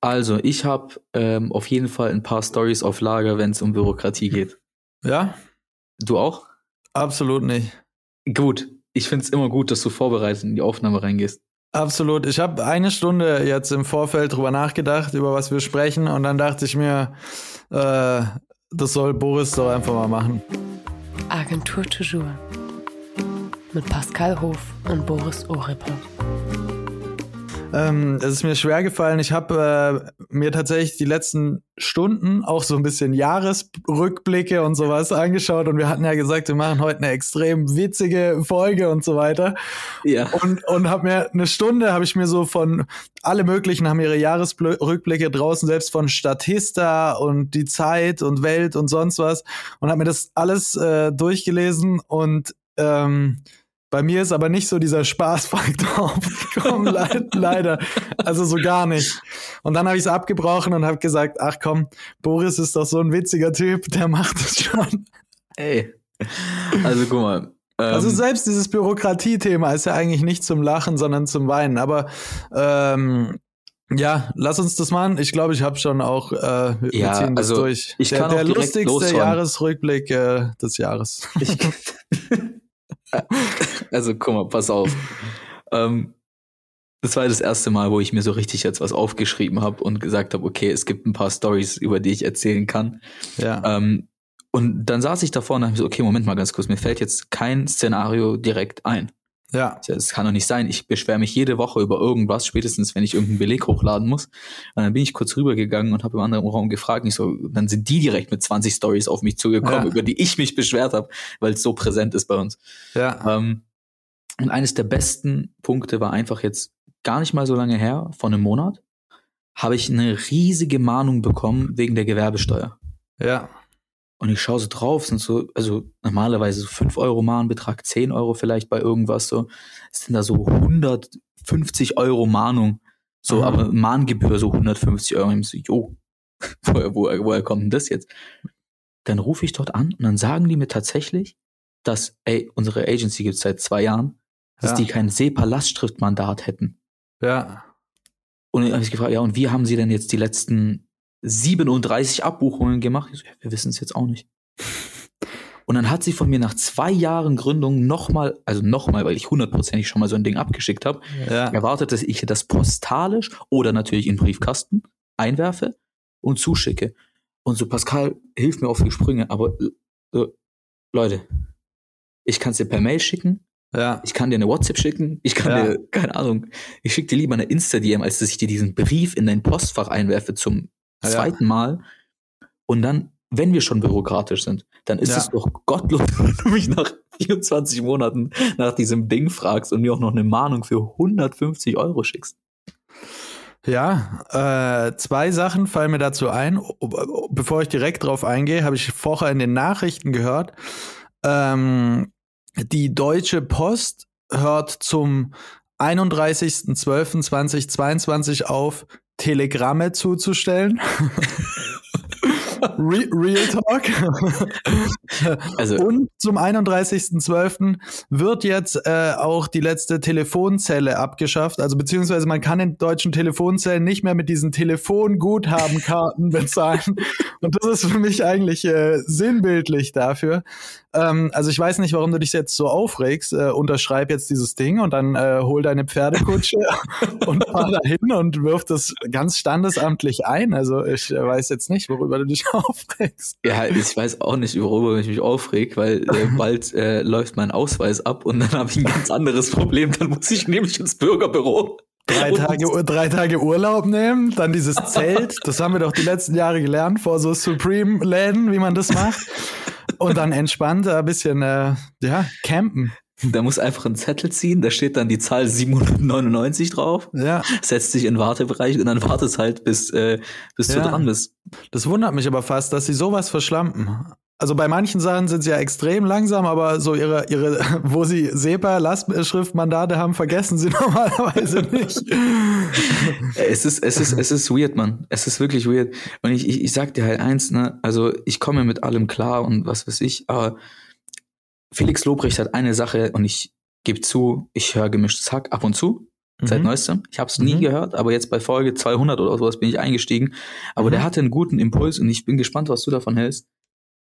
Also, ich habe ähm, auf jeden Fall ein paar Stories auf Lager, wenn es um Bürokratie geht. Ja? Du auch? Absolut nicht. Gut. Ich finde es immer gut, dass du vorbereitet in die Aufnahme reingehst. Absolut. Ich habe eine Stunde jetzt im Vorfeld drüber nachgedacht, über was wir sprechen, und dann dachte ich mir, äh, das soll Boris doch einfach mal machen. Agentur Toujours mit Pascal Hof und Boris Orippe. Ähm, es ist mir schwer gefallen. Ich habe äh, mir tatsächlich die letzten Stunden auch so ein bisschen Jahresrückblicke und sowas angeschaut und wir hatten ja gesagt, wir machen heute eine extrem witzige Folge und so weiter. Ja. Und, und habe mir eine Stunde, habe ich mir so von alle möglichen haben ihre Jahresrückblicke draußen, selbst von Statista und die Zeit und Welt und sonst was und habe mir das alles äh, durchgelesen und ähm, bei mir ist aber nicht so dieser Spaßfaktor aufgekommen, leider. Also so gar nicht. Und dann habe ich es abgebrochen und habe gesagt, ach komm, Boris ist doch so ein witziger Typ, der macht es schon. Ey. Also guck mal. Ähm, also selbst dieses Bürokratie-Thema ist ja eigentlich nicht zum Lachen, sondern zum Weinen. Aber ähm, ja, lass uns das machen. Ich glaube, ich habe schon auch, äh, wir ja, ziehen das also durch. Ich der kann der lustigste losfahren. Jahresrückblick äh, des Jahres. Ich, also guck mal, pass auf. Ähm, das war das erste Mal, wo ich mir so richtig jetzt was aufgeschrieben habe und gesagt habe, okay, es gibt ein paar Stories, über die ich erzählen kann. ja. Ähm, und dann saß ich davor und dachte mir so, okay, Moment mal ganz kurz, mir fällt jetzt kein Szenario direkt ein. Ja. Das kann doch nicht sein. Ich beschwere mich jede Woche über irgendwas, spätestens wenn ich irgendeinen Beleg hochladen muss. Und dann bin ich kurz rübergegangen und habe im anderen Raum gefragt. Und ich so, dann sind die direkt mit 20 Stories auf mich zugekommen, Ja. über die ich mich beschwert habe, weil es so präsent ist bei uns. Ja. Ähm, und eines der besten Punkte war einfach jetzt gar nicht mal so lange her, vor einem Monat, habe ich eine riesige Mahnung bekommen wegen der Gewerbesteuer. Ja. Und ich schaue so drauf, sind so, also normalerweise so 5 Euro Mahnbetrag, 10 Euro vielleicht bei irgendwas so, es sind da so 150 Euro Mahnung, so, Mhm. aber Mahngebühr so 150 Euro. Und ich so, jo, woher, woher, woher kommt denn das jetzt? Dann rufe ich dort an und dann sagen die mir tatsächlich, dass, ey, unsere Agency gibt's seit zwei Jahren, dass Ja. die kein SEPA-Lastschriftmandat hätten. Ja. Und dann habe ich gefragt, ja, und wie haben sie denn jetzt die letzten 37 Abbuchungen gemacht? So, ja, wir wissen es jetzt auch nicht. Und dann hat sie von mir nach zwei Jahren Gründung nochmal, also nochmal, weil ich hundertprozentig schon mal so ein Ding abgeschickt habe, Ja. erwartet, dass ich das postalisch oder natürlich in Briefkasten einwerfe und zuschicke. Und so, Pascal, hilf mir auf die Sprünge, aber äh, Leute, ich kann es dir per Mail schicken, Ja. ich kann dir eine WhatsApp schicken, ich kann Ja. dir, keine Ahnung, ich schicke dir lieber eine Insta-DM, als dass ich dir diesen Brief in dein Postfach einwerfe zum Ja. zweiten Mal. Und dann, wenn wir schon bürokratisch sind, dann ist es doch gottlos, wenn du mich nach 24 Monaten nach diesem Ding fragst und mir auch noch eine Mahnung für 150 Euro schickst. Ja, äh, zwei Sachen fallen mir dazu ein. Bevor ich direkt drauf eingehe, habe ich vorher in den Nachrichten gehört, ähm, die Deutsche Post hört zum 31.12.2022 auf, Telegramme zuzustellen. Re Real Talk. Also, Und zum 31.12. wird jetzt äh, auch die letzte Telefonzelle abgeschafft. Also beziehungsweise man kann in deutschen Telefonzellen nicht mehr mit diesen Telefonguthabenkarten bezahlen. Und das ist für mich eigentlich äh, sinnbildlich dafür. Ähm, also ich weiß nicht, warum du dich jetzt so aufregst. Äh, unterschreib jetzt dieses Ding und dann äh, hol deine Pferdekutsche und fahr dahin und wirf das ganz standesamtlich ein. Also ich äh, weiß jetzt nicht, worüber du dich aufregst. ja, ich weiß auch nicht, worüber ich mich aufreg, weil äh, bald äh, läuft mein Ausweis ab und dann habe ich ein ganz anderes Problem. Dann muss ich nämlich ins Bürgerbüro. Drei Tage, drei Tage Urlaub nehmen, dann dieses Zelt, das haben wir doch die letzten Jahre gelernt, vor so Supreme-Läden, wie man das macht. Und dann entspannt ein bisschen, äh, ja, campen. Da muss einfach ein Zettel ziehen, da steht dann die Zahl 799 drauf, Ja, setzt sich in den Wartebereich und dann wartest halt, bis, äh, bis du Ja. dran bist. das wundert mich aber fast, dass sie sowas verschlampen. Also bei manchen Sachen sind sie ja extrem langsam, aber so ihre, ihre, wo sie SEPA-Lastschriftmandate haben, vergessen sie normalerweise nicht. Es ist, es ist, es ist weird, Mann. Es ist wirklich weird. Und ich, ich, ich sag dir halt eins, ne, also ich komme mit allem klar und was weiß ich, aber Felix Lobrecht hat eine Sache und ich gebe zu, ich höre gemischtes Hack ab und zu. seit Mhm. neuestem. Ich habe es nie Mhm. gehört, aber jetzt bei Folge 200 oder sowas bin ich eingestiegen. Aber Mhm. der hatte einen guten Impuls und ich bin gespannt, was du davon hältst.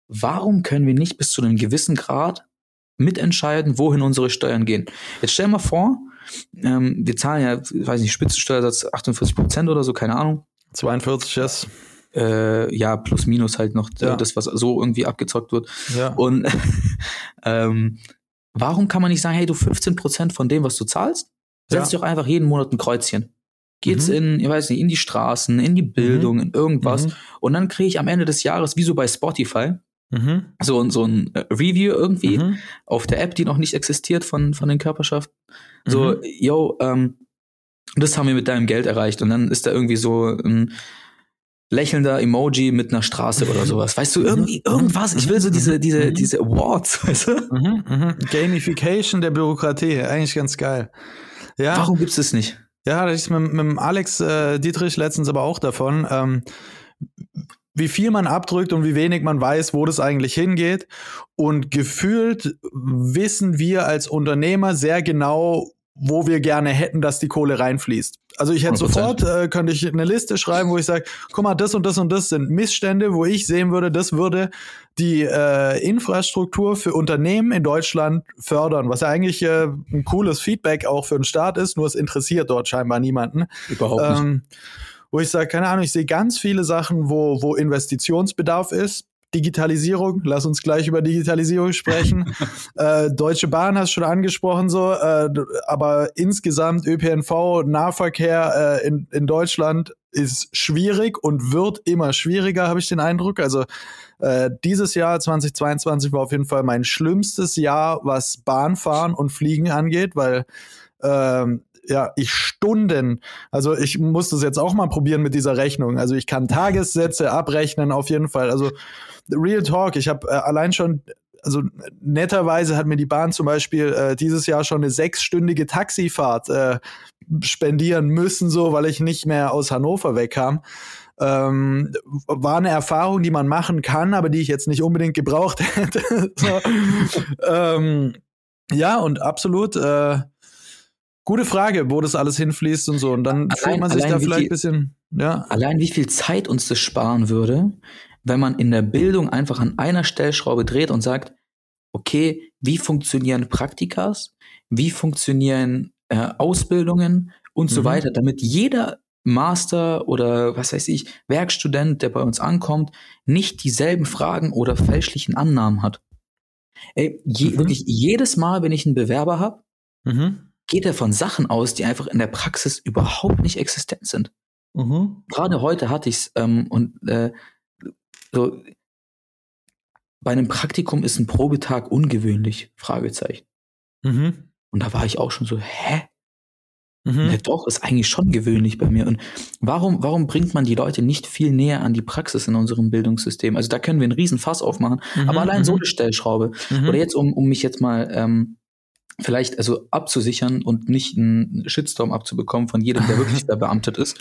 Warum können wir nicht bis zu einem gewissen Grad mitentscheiden, wohin unsere Steuern gehen? Jetzt stell mal vor, ähm, wir zahlen ja, ich weiß nicht, Spitzensteuersatz 48 Prozent oder so, keine Ahnung. 42, yes. Äh, ja, plus minus halt noch äh, Ja. das, was so irgendwie abgezockt wird. Ja. Und ähm, warum kann man nicht sagen, hey, du 15% von dem, was du zahlst, setz Ja. doch einfach jeden Monat ein Kreuzchen. Geht's Mhm. in, ich weiß nicht, in die Straßen, in die Bildung, in irgendwas. Mhm. Und dann kriege ich am Ende des Jahres, wie so bei Spotify, Mhm. so, ein- so ein äh, Review irgendwie Mhm. auf der App, die noch nicht existiert von, von den Körperschaften. So, Mhm. yo, ähm, das haben wir mit deinem Geld erreicht. Und dann ist da irgendwie so ein lächelnder Emoji mit einer Straße oder sowas. Weißt du, irgendwie, Mhm. irgendwas. Ich will so diese, diese, Mhm. diese Awards, weißt du? Mhm. Mhm. Gamification der Bürokratie, eigentlich ganz geil. Ja. Warum gibt's das nicht? Ja, da ist mit, mit Alex äh, Dietrich letztens aber auch davon, ähm, wie viel man abdrückt und wie wenig man weiß, wo das eigentlich hingeht. Und gefühlt wissen wir als Unternehmer sehr genau, wo wir gerne hätten, dass die Kohle reinfließt. Also ich hätte 100%. sofort, äh, könnte ich eine Liste schreiben, wo ich sage, guck mal, das und das und das sind Missstände, wo ich sehen würde, das würde die äh, Infrastruktur für Unternehmen in Deutschland fördern, was ja eigentlich äh, ein cooles Feedback auch für den Staat ist, nur es interessiert dort scheinbar niemanden. Überhaupt nicht. Ähm, wo ich sage, keine Ahnung, ich sehe ganz viele Sachen, wo, wo Investitionsbedarf ist. Digitalisierung, lass uns gleich über Digitalisierung sprechen. äh, Deutsche Bahn hast du schon angesprochen, so, äh, aber insgesamt ÖPNV, Nahverkehr äh, in, in Deutschland ist schwierig und wird immer schwieriger, habe ich den Eindruck. Also äh, dieses Jahr 2022 war auf jeden Fall mein schlimmstes Jahr, was Bahnfahren und Fliegen angeht, weil ähm, ja, ich Stunden, also ich muss das jetzt auch mal probieren mit dieser Rechnung. Also ich kann Tagessätze abrechnen auf jeden Fall. Also Real Talk, ich habe äh, allein schon, also netterweise hat mir die Bahn zum Beispiel äh, dieses Jahr schon eine sechsstündige Taxifahrt äh, spendieren müssen, so weil ich nicht mehr aus Hannover wegkam. Ähm, war eine Erfahrung, die man machen kann, aber die ich jetzt nicht unbedingt gebraucht hätte. so. ähm, ja, und absolut. Äh, Gute Frage, wo das alles hinfließt und so. Und dann Allein- fühlt man sich da vielleicht ein bisschen, ja. Allein wie viel Zeit uns das sparen würde, wenn man in der Bildung einfach an einer Stellschraube dreht und sagt, okay, wie funktionieren Praktikas, wie funktionieren äh, Ausbildungen und so Mhm. weiter, damit jeder Master oder was weiß ich, Werkstudent, der bei uns ankommt, nicht dieselben Fragen oder fälschlichen Annahmen hat. Ey, je, Mhm. wirklich jedes Mal, wenn ich einen Bewerber habe, Mhm. Geht er von Sachen aus, die einfach in der Praxis überhaupt nicht existent sind. Mhm. Gerade heute hatte ich's ähm, und äh, so bei einem Praktikum ist ein Probetag ungewöhnlich? Fragezeichen. Mhm. Und da war ich auch schon so, hä? Mhm. Ja, doch, ist eigentlich schon gewöhnlich bei mir. Und warum, warum bringt man die Leute nicht viel näher an die Praxis in unserem Bildungssystem? Also da können wir einen riesen Fass aufmachen. Mhm. Aber allein so Mhm. eine Stellschraube. Mhm. Oder jetzt, um, um mich jetzt mal ähm, vielleicht also abzusichern und nicht einen Shitstorm abzubekommen von jedem, der wirklich verbeamtet ist.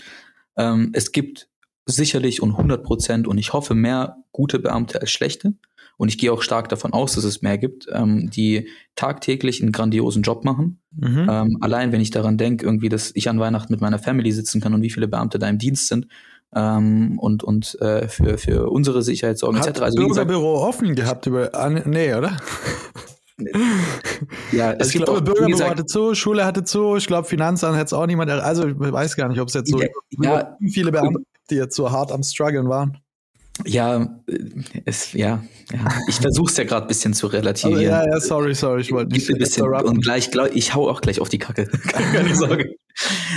Ähm, es gibt sicherlich und 100 Prozent und ich hoffe mehr gute Beamte als schlechte. Und ich gehe auch stark davon aus, dass es mehr gibt, ähm, die tagtäglich einen grandiosen Job machen. Mhm. Ähm, allein wenn ich daran denke, irgendwie, dass ich an Weihnachten mit meiner Family sitzen kann und wie viele Beamte da im Dienst sind ähm, und, und äh, für, für unsere Sicherheit sorgen, Hat etc. Also Bürgerbüro offen gehabt über, ah, nee, oder? ja, Also es ich gibt glaube, Bürgerbüro gesagt, hatte zu, Schule hatte zu, ich glaube, Finanzamt hätte es auch niemand, also ich weiß gar nicht, ob es jetzt so Ja, ja. viele Beamte, gibt, die jetzt so hart am struggeln waren. Ja, äh, es, ja, ja. Ich versuche es ja gerade ein bisschen zu relativieren. ja, ja, sorry, sorry, ich wollte nicht ein bisschen und gleich, glaub, ich hau auch gleich auf die Kacke. Keine Sorge.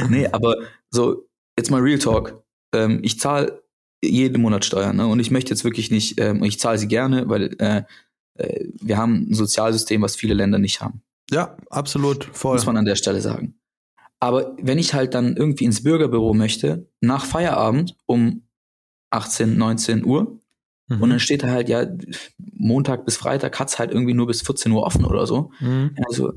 nee, aber so, jetzt mal Real Talk. Ähm, ich zahle jeden Monat Steuern, ne? Und ich möchte jetzt wirklich nicht, ähm, ich zahle sie gerne, weil äh, äh, wir haben ein Sozialsystem, was viele Länder nicht haben. Ja, absolut, voll. Muss man an der Stelle sagen. Aber wenn ich halt dann irgendwie ins Bürgerbüro möchte, nach Feierabend um 18, 19 Uhr, Mhm. und dann steht da halt, ja, Montag bis Freitag hat's halt irgendwie nur bis 14 Uhr offen oder so. Mhm. Also,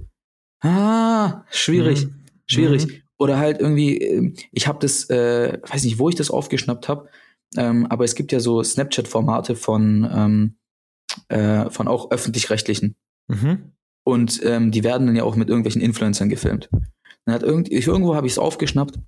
ah, schwierig, Mhm. schwierig. Mhm. Oder halt irgendwie, ähm, ich habe das, äh, weiß nicht, wo ich das aufgeschnappt habe, ähm, aber es gibt ja so Snapchat-Formate von, ähm, äh, von auch öffentlich-rechtlichen. Mhm. Und ähm, die werden dann ja auch mit irgendwelchen Influencern gefilmt. Dann hat irgend, irgendwo habe ich es aufgeschnappt.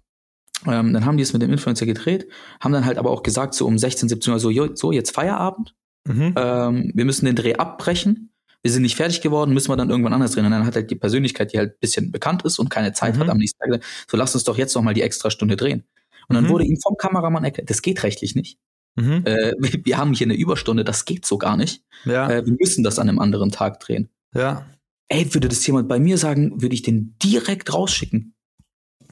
Ähm, dann haben die es mit dem Influencer gedreht, haben dann halt aber auch gesagt, so um 16, 17 Uhr, so, jo, so jetzt Feierabend. Mhm. Ähm, wir müssen den Dreh abbrechen. Wir sind nicht fertig geworden, müssen wir dann irgendwann anders drehen. Und dann hat halt die Persönlichkeit, die halt ein bisschen bekannt ist und keine Zeit Mhm. hat am nächsten Tag, gesagt, so lass uns doch jetzt noch mal die extra Stunde drehen. Und dann Mhm. wurde ihm vom Kameramann erklärt, das geht rechtlich nicht. Mhm. Äh, wir, wir haben hier eine Überstunde, das geht so gar nicht. Ja, Äh, wir müssen das an einem anderen Tag drehen. ja. Ey, würde das jemand bei mir sagen, würde ich den direkt rausschicken.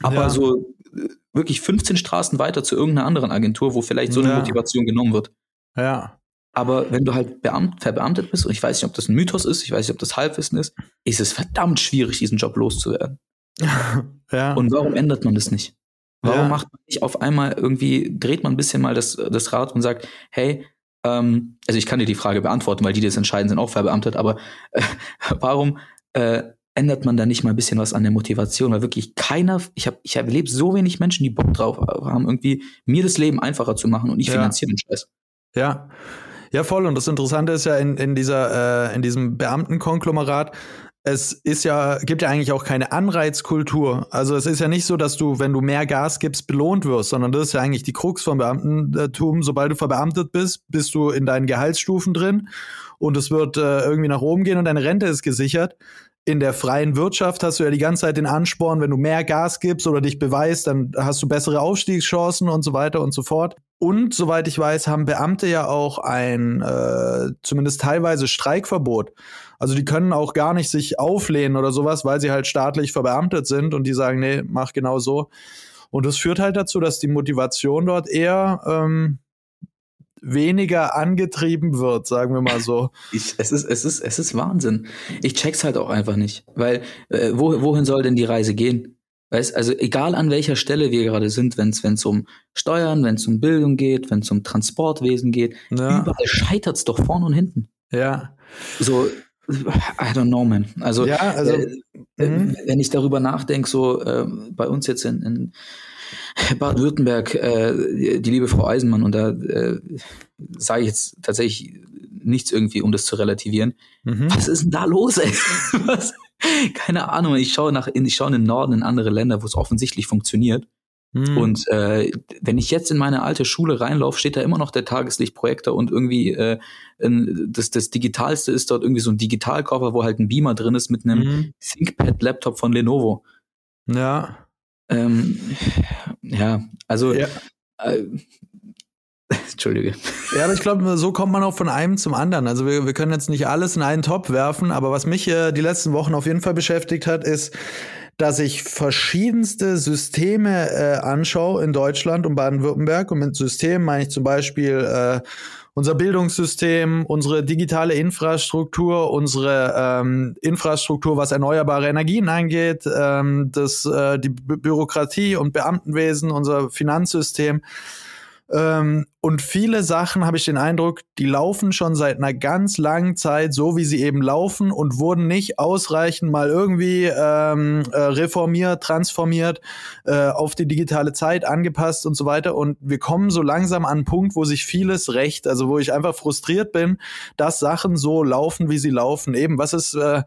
Aber Ja. so äh, wirklich 15 Straßen weiter zu irgendeiner anderen Agentur, wo vielleicht so eine Ja. Motivation genommen wird. Ja. Aber wenn du halt Beamt, verbeamtet bist, und ich weiß nicht, ob das ein Mythos ist, ich weiß nicht, ob das Halbwissen ist, ist es verdammt schwierig, diesen Job loszuwerden. ja. Und warum ändert man das nicht? Warum Ja. macht man nicht auf einmal irgendwie, dreht man ein bisschen mal das, das Rad und sagt, hey, ähm, also ich kann dir die Frage beantworten, weil die, die das entscheiden, sind auch verbeamtet, aber äh, warum äh, ändert man da nicht mal ein bisschen was an der Motivation? Weil wirklich keiner, ich habe ich hab erlebt so wenig Menschen, die Bock drauf haben, irgendwie mir das Leben einfacher zu machen und ich Ja. finanziere den Scheiß. Ja. Ja, voll. Und das Interessante ist ja in, in dieser, äh, in diesem Beamtenkonglomerat, es ist ja, gibt ja eigentlich auch keine Anreizkultur. Also es ist ja nicht so, dass du, wenn du mehr Gas gibst, belohnt wirst, sondern das ist ja eigentlich die Krux vom Beamtentum. Sobald du verbeamtet bist, bist du in deinen Gehaltsstufen drin und es wird äh, irgendwie nach oben gehen und deine Rente ist gesichert. In der freien Wirtschaft hast du ja die ganze Zeit den Ansporn, wenn du mehr Gas gibst oder dich beweist, dann hast du bessere Aufstiegschancen und so weiter und so fort. Und soweit ich weiß, haben Beamte ja auch ein äh, zumindest teilweise Streikverbot. Also die können auch gar nicht sich auflehnen oder sowas, weil sie halt staatlich verbeamtet sind und die sagen, nee, mach genau so. Und das führt halt dazu, dass die Motivation dort eher ähm, weniger angetrieben wird, sagen wir mal so. Ich, es, ist, es, ist, es ist Wahnsinn. Ich check's halt auch einfach nicht. Weil, äh, wo, wohin soll denn die Reise gehen? Weißt, also egal an welcher Stelle wir gerade sind, wenn es um Steuern, wenn es um Bildung geht, wenn es um Transportwesen geht, Ja, überall scheitert's doch vorne und hinten. ja, So, I don't know, man. Also, ja also äh, äh, mhm. wenn ich darüber nachdenke, so äh, bei uns jetzt in, in Baden-Württemberg, äh, die liebe Frau Eisenmann, und da äh, sage ich jetzt tatsächlich nichts irgendwie, um das zu relativieren. mhm. Was ist denn da los, ey? Was? Keine Ahnung. Ich schaue nach, in, ich schaue in den Norden, in andere Länder, wo es offensichtlich funktioniert. Mhm. Und äh, wenn ich jetzt in meine alte Schule reinlaufe, steht da immer noch der Tageslichtprojektor und irgendwie äh, das, das Digitalste ist dort irgendwie so ein Digitalkoffer, wo halt ein Beamer drin ist mit einem Mhm. ThinkPad-Laptop von Lenovo. ja, Ähm, ja, also Ja. äh, Entschuldige. Ja, aber ich glaube, so kommt man auch von einem zum anderen. Also wir, wir können jetzt nicht alles in einen Topf werfen, aber was mich äh, die letzten Wochen auf jeden Fall beschäftigt hat, ist, dass ich verschiedenste Systeme äh, anschaue in Deutschland und Baden-Württemberg. Und mit Systemen meine ich zum Beispiel äh, unser Bildungssystem, unsere digitale Infrastruktur, unsere ähm, Infrastruktur, was erneuerbare Energien angeht, ähm, das, äh, die Bü Bürokratie und Beamtenwesen, unser Finanzsystem. Ähm, und viele Sachen habe ich den Eindruck, die laufen schon seit einer ganz langen Zeit so, wie sie eben laufen und wurden nicht ausreichend mal irgendwie ähm, äh, reformiert, transformiert, äh, auf die digitale Zeit angepasst und so weiter. Und wir kommen so langsam an einen Punkt, wo sich vieles recht, also wo ich einfach frustriert bin, dass Sachen so laufen, wie sie laufen. Eben, was ist äh,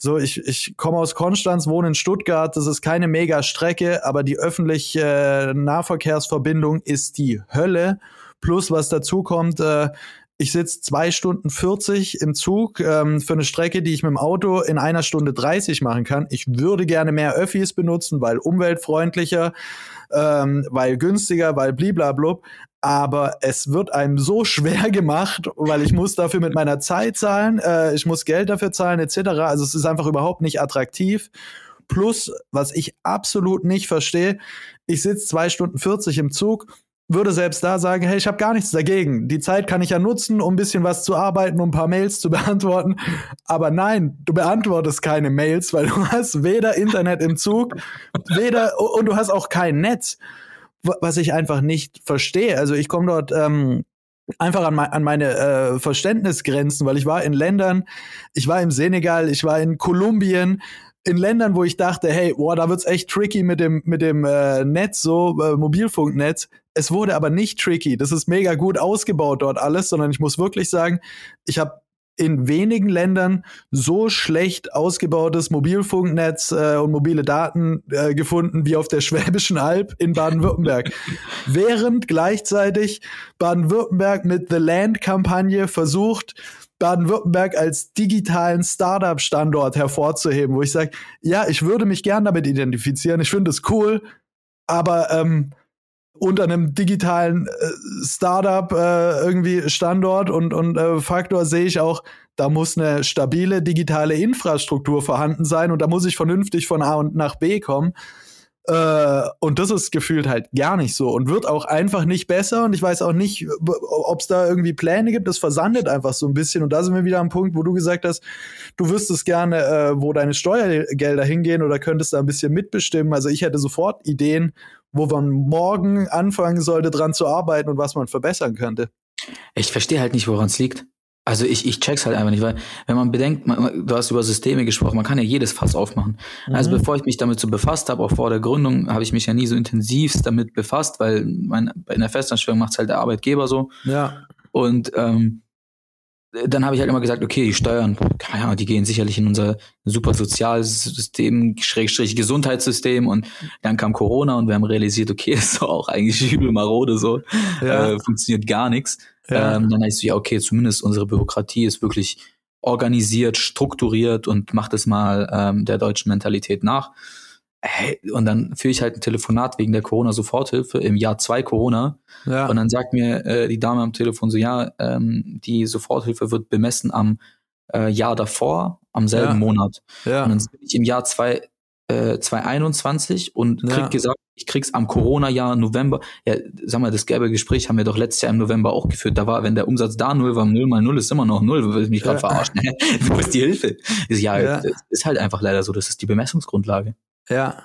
so, ich, ich komme aus Konstanz, wohne in Stuttgart. Das ist keine Mega-Strecke, aber die öffentliche äh, Nahverkehrsverbindung ist die Hölle. Plus, was dazu kommt, äh, ich sitze zwei Stunden 40 im Zug ähm, für eine Strecke, die ich mit dem Auto in einer Stunde 30 machen kann. Ich würde gerne mehr Öffis benutzen, weil umweltfreundlicher, ähm, weil günstiger, weil bliblablub. Aber es wird einem so schwer gemacht, weil ich muss dafür mit meiner Zeit zahlen, äh, ich muss Geld dafür zahlen, etc. Also es ist einfach überhaupt nicht attraktiv. Plus, was ich absolut nicht verstehe, ich sitze zwei Stunden 40 im Zug, würde selbst da sagen, hey, ich habe gar nichts dagegen. Die Zeit kann ich ja nutzen, um ein bisschen was zu arbeiten, um ein paar Mails zu beantworten. Aber nein, du beantwortest keine Mails, weil du hast weder Internet im Zug, weder und du hast auch kein Netz, was ich einfach nicht verstehe. Also ich komme dort ähm, einfach an, me an meine äh, Verständnisgrenzen, weil ich war in Ländern, ich war im Senegal, ich war in Kolumbien, in Ländern, wo ich dachte, hey, boah, da wird's echt tricky mit dem mit dem äh, Netz, so äh, Mobilfunknetz. Es wurde aber nicht tricky. Das ist mega gut ausgebaut dort alles, sondern ich muss wirklich sagen, ich habe in wenigen Ländern so schlecht ausgebautes Mobilfunknetz äh, und mobile Daten äh, gefunden wie auf der Schwäbischen Alb in Baden-Württemberg. Während gleichzeitig Baden-Württemberg mit The Land-Kampagne versucht, Baden-Württemberg als digitalen Startup-Standort hervorzuheben, wo ich sage, ja, ich würde mich gern damit identifizieren, ich finde es cool, aber ähm, unter einem digitalen äh, Startup äh, irgendwie Standort und, und äh, Faktor sehe ich auch, da muss eine stabile digitale Infrastruktur vorhanden sein und da muss ich vernünftig von A und nach B kommen. Äh, und das ist gefühlt halt gar nicht so und wird auch einfach nicht besser. Und ich weiß auch nicht, ob es da irgendwie Pläne gibt. Das versandet einfach so ein bisschen. Und da sind wir wieder am Punkt, wo du gesagt hast, du wüsstest gerne, äh, wo deine Steuergelder hingehen oder könntest da ein bisschen mitbestimmen. Also ich hätte sofort Ideen, wo man morgen anfangen sollte, dran zu arbeiten und was man verbessern könnte. Ich verstehe halt nicht, woran es liegt. Also ich, ich check's halt einfach nicht, weil wenn man bedenkt, man, du hast über Systeme gesprochen, man kann ja jedes Fass aufmachen. Mhm. Also bevor ich mich damit so befasst habe, auch vor der Gründung, habe ich mich ja nie so intensivst damit befasst, weil mein, in der Festanstellung macht's halt der Arbeitgeber so. Ja. Und ähm, dann habe ich halt immer gesagt, okay, die Steuern, keine Ahnung, die gehen sicherlich in unser super Sozialsystem, Schrägstrich Gesundheitssystem und dann kam Corona und wir haben realisiert, okay, ist doch auch eigentlich übel marode so, ja. äh, funktioniert gar nichts. Ja. Ähm, dann heißt es ja, okay, zumindest unsere Bürokratie ist wirklich organisiert, strukturiert und macht es mal ähm, der deutschen Mentalität nach. Hey, und dann führe ich halt ein Telefonat wegen der Corona-Soforthilfe im Jahr zwei Corona. Ja. Und dann sagt mir äh, die Dame am Telefon so, ja, ähm, die Soforthilfe wird bemessen am äh, Jahr davor, am selben ja. Monat. Ja. Und dann bin ich im Jahr zwei, äh, 2021 und krieg ja. gesagt, ich krieg's am Corona-Jahr November. Ja, sag mal, das gelbe Gespräch haben wir doch letztes Jahr im November auch geführt. Da war, wenn der Umsatz da null war, null mal null ist immer noch null. Du willst mich gerade ja. verarschen. Wo ist die Hilfe? Ja, ja, ist halt einfach leider so. Das ist die Bemessungsgrundlage. Ja.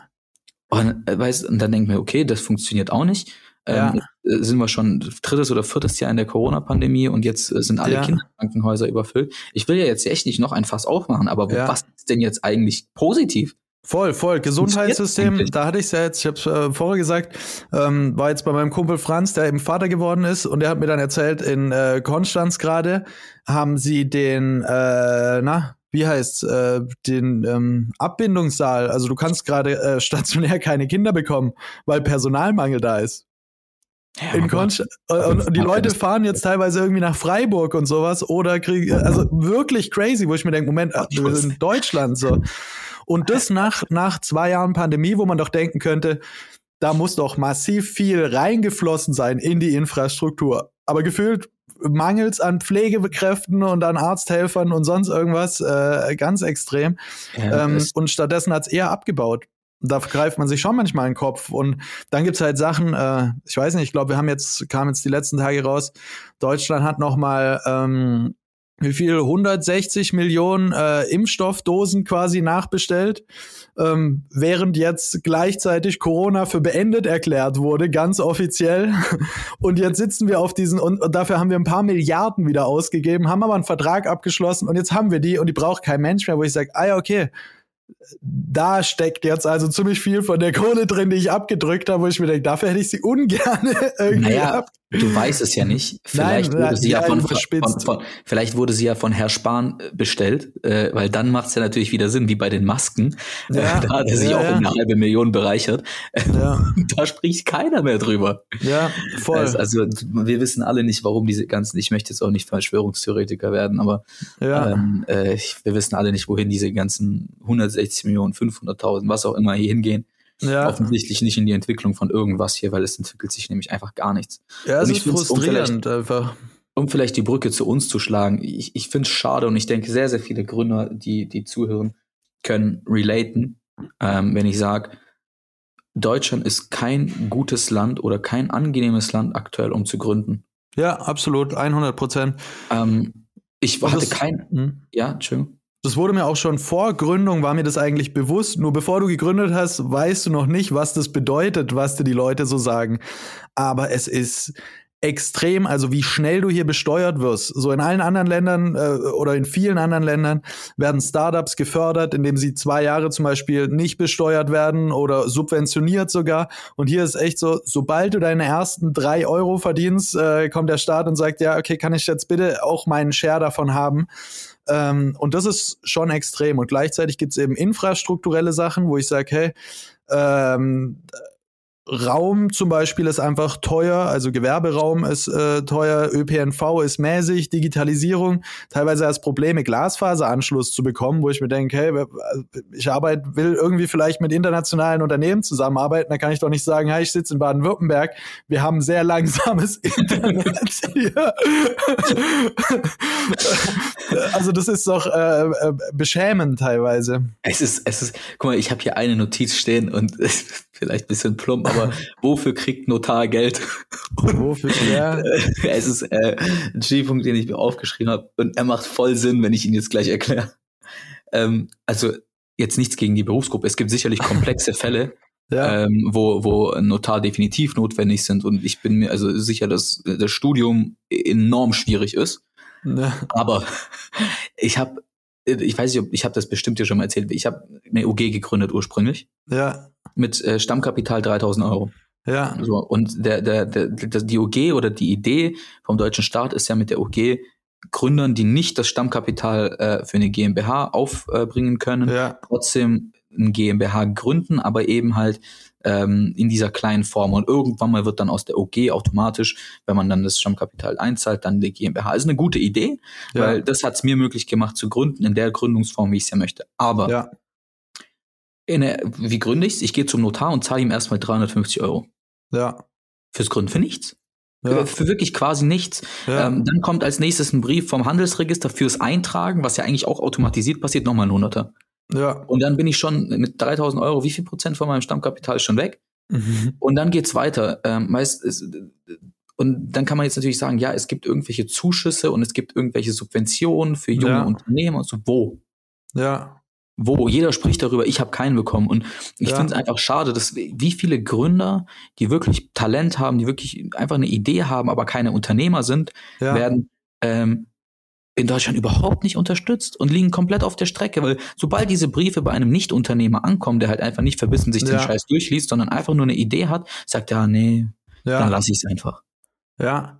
Und, äh, weißt, und dann denken wir, okay, das funktioniert auch nicht. Ähm, ja. sind wir schon drittes oder viertes Jahr in der Corona-Pandemie und jetzt äh, sind alle ja. Kinderkrankenhäuser überfüllt. Ich will ja jetzt echt nicht noch ein Fass aufmachen, aber ja. was ist denn jetzt eigentlich positiv? Voll, voll. Gesundheitssystem, da hatte ich es ja jetzt, ich habe es äh, vorher gesagt, ähm, war jetzt bei meinem Kumpel Franz, der eben Vater geworden ist, und der hat mir dann erzählt, in äh, Konstanz gerade haben sie den, äh, na, wie heißt äh, den ähm, Abbindungssaal. Also du kannst gerade äh, stationär keine Kinder bekommen, weil Personalmangel da ist. Ja, in Konst und, und die Leute fahren jetzt teilweise irgendwie nach Freiburg und sowas oder kriegen also wirklich crazy, wo ich mir denke, Moment, ach, wir sind in Deutschland so. Und das nach nach zwei Jahren Pandemie, wo man doch denken könnte, da muss doch massiv viel reingeflossen sein in die Infrastruktur. Aber gefühlt mangels an Pflegekräften und an Arzthelfern und sonst irgendwas äh, ganz extrem. Ja, ähm, und stattdessen hat es eher abgebaut. Da greift man sich schon manchmal in den Kopf. Und dann gibt's halt Sachen, äh, ich weiß nicht, ich glaube, wir haben jetzt, kam jetzt die letzten Tage raus, Deutschland hat noch mal ähm, wie viel 160 Millionen äh, Impfstoffdosen quasi nachbestellt, ähm, während jetzt gleichzeitig Corona für beendet erklärt wurde, ganz offiziell. Und jetzt sitzen wir auf diesen und, und dafür haben wir ein paar Milliarden wieder ausgegeben, haben aber einen Vertrag abgeschlossen und jetzt haben wir die und die braucht kein Mensch mehr, wo ich sage, ah ja, okay, da steckt jetzt also ziemlich viel von der Kohle drin, die ich abgedrückt habe, wo ich mir denke, dafür hätte ich sie ungern irgendwie naja, Du weißt es ja nicht. Vielleicht nein, wurde nein, sie ja von, von, von, vielleicht wurde sie ja von Herr Spahn äh, bestellt, äh, weil dann macht es ja natürlich wieder Sinn, wie bei den Masken. Äh, ja, da hat er sich ja, auch ja. um eine halbe Million bereichert. Ja. da spricht keiner mehr drüber. Ja, voll. Also, also, wir wissen alle nicht, warum diese ganzen, ich möchte jetzt auch nicht Verschwörungstheoretiker werden, aber ähm, äh, wir wissen alle nicht, wohin diese ganzen 160 Millionen, 500.000, was auch immer hier hingehen. Ja. Offensichtlich nicht in die Entwicklung von irgendwas hier, weil es entwickelt sich nämlich einfach gar nichts. Ja, es ist frustrierend um einfach. Um vielleicht die Brücke zu uns zu schlagen, ich, ich finde es schade und ich denke, sehr, sehr viele Gründer, die, die zuhören, können relaten, ähm, wenn ich sage, Deutschland ist kein gutes Land oder kein angenehmes Land aktuell, um zu gründen. Ja, absolut, 100 Prozent. Ähm, ich hatte kein, hm? ja, Entschuldigung. Das wurde mir auch schon vor Gründung, war mir das eigentlich bewusst. Nur bevor du gegründet hast, weißt du noch nicht, was das bedeutet, was dir die Leute so sagen. Aber es ist extrem, also wie schnell du hier besteuert wirst. So in allen anderen Ländern äh, oder in vielen anderen Ländern werden Startups gefördert, indem sie zwei Jahre zum Beispiel nicht besteuert werden oder subventioniert sogar. Und hier ist echt so, sobald du deine ersten drei Euro verdienst, äh, kommt der Staat und sagt, ja, okay, kann ich jetzt bitte auch meinen Share davon haben? Ähm, und das ist schon extrem. Und gleichzeitig gibt es eben infrastrukturelle Sachen, wo ich sage, hey, ähm, Raum zum Beispiel ist einfach teuer, also Gewerberaum ist äh, teuer, ÖPNV ist mäßig, Digitalisierung, teilweise als Probleme, Glasfaseranschluss zu bekommen, wo ich mir denke, hey, ich arbeite, will irgendwie vielleicht mit internationalen Unternehmen zusammenarbeiten, da kann ich doch nicht sagen, hey, ich sitze in Baden-Württemberg, wir haben sehr langsames Internet hier. also das ist doch äh, äh, beschämend teilweise. Es ist, es ist, guck mal, ich habe hier eine Notiz stehen und vielleicht ein bisschen plump, aber wofür kriegt Notar Geld? Und wofür, ja. es ist äh, ein Stichpunkt, den ich mir aufgeschrieben habe und er macht voll Sinn, wenn ich ihn jetzt gleich erkläre. Ähm, also jetzt nichts gegen die Berufsgruppe. Es gibt sicherlich komplexe Fälle, ja. ähm, wo, wo ein Notar definitiv notwendig sind und ich bin mir also sicher, dass das Studium enorm schwierig ist. Ja. Aber ich habe ich weiß nicht, ob ich habe das bestimmt dir schon mal erzählt. Ich habe eine UG gegründet ursprünglich. Ja. Mit äh, Stammkapital 3000 Euro. Ja. So, und der, der, der, die UG oder die Idee vom deutschen Staat ist ja mit der UG Gründern, die nicht das Stammkapital äh, für eine GmbH aufbringen können, ja. trotzdem ein GmbH gründen, aber eben halt ähm, in dieser kleinen Form. Und irgendwann mal wird dann aus der OG automatisch, wenn man dann das Stammkapital einzahlt, dann die GmbH. Ist eine gute Idee, ja. weil das hat es mir möglich gemacht zu gründen in der Gründungsform, wie ich es ja möchte. Aber ja. Der, wie gründe ich's? Ich gehe zum Notar und zahle ihm erstmal 350 Euro. Ja. Fürs Gründen für nichts. Ja. Für wirklich quasi nichts. Ja. Ähm, dann kommt als nächstes ein Brief vom Handelsregister fürs Eintragen, was ja eigentlich auch automatisiert passiert, nochmal ein Hunderter. Ja. Und dann bin ich schon mit 3000 Euro, wie viel Prozent von meinem Stammkapital ist schon weg? Mhm. Und dann geht's weiter. Ähm, meist ist, und dann kann man jetzt natürlich sagen, ja, es gibt irgendwelche Zuschüsse und es gibt irgendwelche Subventionen für junge ja. Unternehmen und so. Wo? Ja. Wo? Jeder spricht darüber, ich habe keinen bekommen. Und ich ja. finde es einfach schade, dass wie viele Gründer, die wirklich Talent haben, die wirklich einfach eine Idee haben, aber keine Unternehmer sind, ja. werden ähm, in Deutschland überhaupt nicht unterstützt und liegen komplett auf der Strecke, weil sobald diese Briefe bei einem Nicht-Unternehmer ankommen, der halt einfach nicht verbissen sich ja. den Scheiß durchliest, sondern einfach nur eine Idee hat, sagt er, ja, nee, dann lasse ich es einfach. Ja.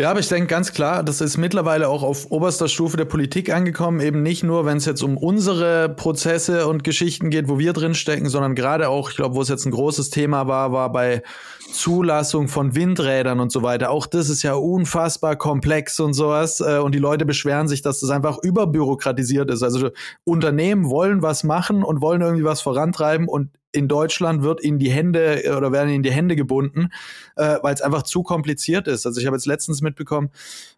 Ja, aber ich denke ganz klar, das ist mittlerweile auch auf oberster Stufe der Politik angekommen, eben nicht nur, wenn es jetzt um unsere Prozesse und Geschichten geht, wo wir drin stecken, sondern gerade auch, ich glaube, wo es jetzt ein großes Thema war, war bei Zulassung von Windrädern und so weiter. Auch das ist ja unfassbar komplex und sowas. Äh, und die Leute beschweren sich, dass das einfach überbürokratisiert ist. Also Unternehmen wollen was machen und wollen irgendwie was vorantreiben und in Deutschland wird in die Hände äh, oder werden in die Hände gebunden, äh, weil es einfach zu kompliziert ist. Also ich habe jetzt letztens mitbekommen,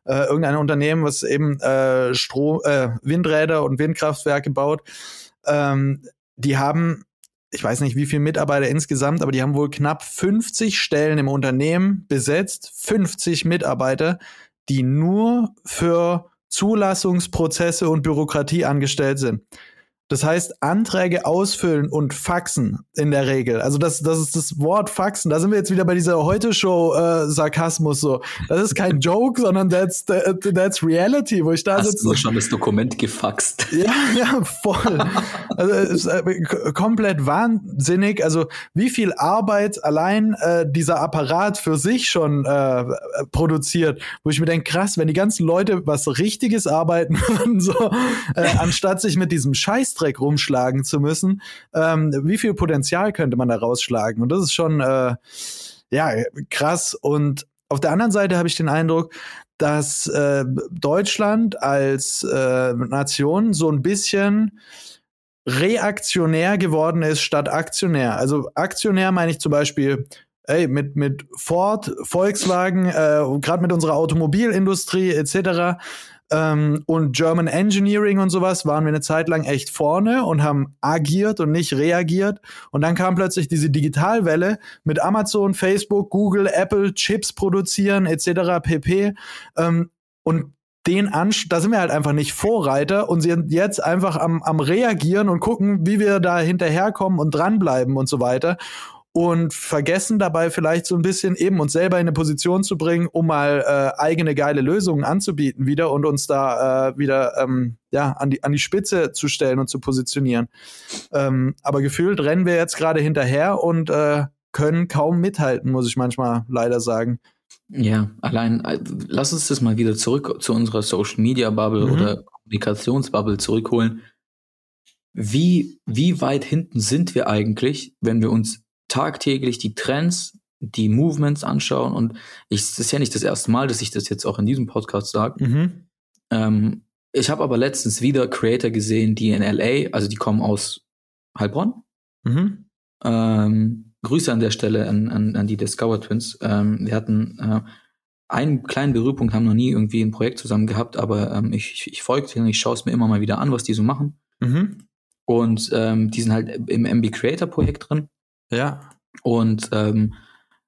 äh, irgendein Unternehmen, was eben äh, Strom, äh, Windräder und Windkraftwerke baut, ähm, die haben ich weiß nicht, wie viele Mitarbeiter insgesamt, aber die haben wohl knapp 50 Stellen im Unternehmen besetzt, 50 Mitarbeiter, die nur für Zulassungsprozesse und Bürokratie angestellt sind. Das heißt, Anträge ausfüllen und faxen in der Regel. Also das, das ist das Wort faxen. Da sind wir jetzt wieder bei dieser Heute-Show-Sarkasmus äh, so. Das ist kein Joke, sondern that's, that's reality, wo ich da sitze. Hast du schon das Dokument gefaxt? Ja, ja, voll. also ist, äh, komplett wahnsinnig. Also wie viel Arbeit allein äh, dieser Apparat für sich schon äh, produziert, wo ich mir denke, krass, wenn die ganzen Leute was Richtiges arbeiten würden, so, äh, anstatt sich mit diesem Scheiß Scheißdreck rumschlagen zu müssen, ähm, wie viel Potenzial könnte man da rausschlagen? Und das ist schon äh, ja krass. Und auf der anderen Seite habe ich den Eindruck, dass äh, Deutschland als äh, Nation so ein bisschen reaktionär geworden ist statt Aktionär. Also Aktionär meine ich zum Beispiel ey, mit, mit Ford, Volkswagen, äh, gerade mit unserer Automobilindustrie etc ähm, und German Engineering und sowas waren wir eine Zeit lang echt vorne und haben agiert und nicht reagiert. Und dann kam plötzlich diese Digitalwelle mit Amazon, Facebook, Google, Apple, Chips produzieren etc. pp. Ähm, und den Ansch da sind wir halt einfach nicht Vorreiter und sind jetzt einfach am, am reagieren und gucken, wie wir da hinterherkommen und dranbleiben und so weiter. Und vergessen dabei vielleicht so ein bisschen eben uns selber in eine Position zu bringen, um mal äh, eigene geile Lösungen anzubieten wieder und uns da äh, wieder ähm, ja an die an die Spitze zu stellen und zu positionieren. Ähm, aber gefühlt rennen wir jetzt gerade hinterher und äh, können kaum mithalten, muss ich manchmal leider sagen. Ja, allein äh, lass uns das mal wieder zurück zu unserer Social Media Bubble Mhm. oder Kommunikationsbubble zurückholen. Wie, wie weit hinten sind wir eigentlich, wenn wir uns tagtäglich die Trends, die Movements anschauen? Und ich, das ist ja nicht das erste Mal, dass ich das jetzt auch in diesem Podcast sage. Mhm. Ähm, ich habe aber letztens wieder Creator gesehen, die in LA, also die kommen aus Heilbronn. Mhm. Ähm, Grüße an der Stelle an, an, an die Discover Twins. Ähm, wir hatten äh, einen kleinen Berührpunkt, haben noch nie irgendwie ein Projekt zusammen gehabt, aber ähm, ich, ich, ich folge denen, ich schaue es mir immer mal wieder an, was die so machen. Mhm. Und ähm, die sind halt im MB Creator Projekt drin. Ja. Und ähm,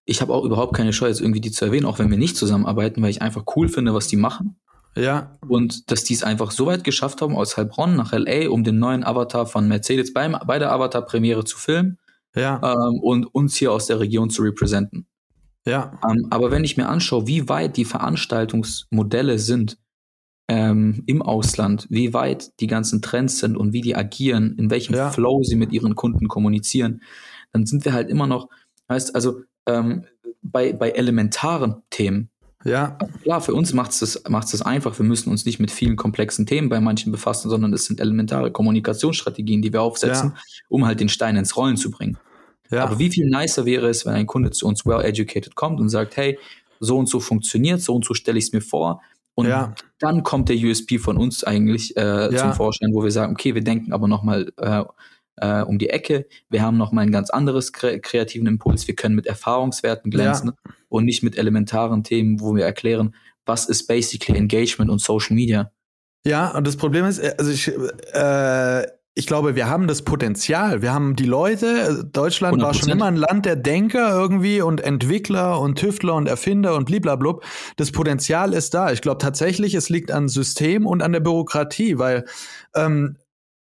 ich habe auch überhaupt keine Scheu, jetzt irgendwie die zu erwähnen, auch wenn wir nicht zusammenarbeiten, weil ich einfach cool finde, was die machen. Ja. Und dass die es einfach so weit geschafft haben, aus Heilbronn nach LA, um den neuen Avatar von Mercedes beim, bei der Avatar-Premiere zu filmen Ja. ähm, und uns hier aus der Region zu representen. Ja. Ähm, aber wenn ich mir anschaue, wie weit die Veranstaltungsmodelle sind ähm, im Ausland, wie weit die ganzen Trends sind und wie die agieren, in welchem Ja. Flow sie mit ihren Kunden kommunizieren, dann sind wir halt immer noch, heißt also, ähm, bei, bei elementaren Themen, Ja. klar, für uns macht es das, macht's das einfach. Wir müssen uns nicht mit vielen komplexen Themen bei manchen befassen, sondern es sind elementare Kommunikationsstrategien, die wir aufsetzen, um halt den Stein ins Rollen zu bringen. Ja. Aber wie viel nicer wäre es, wenn ein Kunde zu uns well educated kommt und sagt, hey, so und so funktioniert, so und so stelle ich es mir vor. Und Ja. dann kommt der USP von uns eigentlich äh, Ja. zum Vorschein, wo wir sagen, okay, wir denken aber nochmal äh, äh, um die Ecke. Wir haben nochmal ein ganz anderes kre kreativen Impuls. Wir können mit Erfahrungswerten glänzen und nicht mit elementaren Themen, wo wir erklären, was ist basically Engagement und Social Media. Ja, und das Problem ist, äh, also ich, äh, ich glaube, wir haben das Potenzial. Wir haben die Leute. Deutschland war schon 100%. immer ein Land der Denker irgendwie und Entwickler und Tüftler und Erfinder und bliblablub. Das Potenzial ist da. Ich glaube tatsächlich, es liegt an System und an der Bürokratie, weil ähm,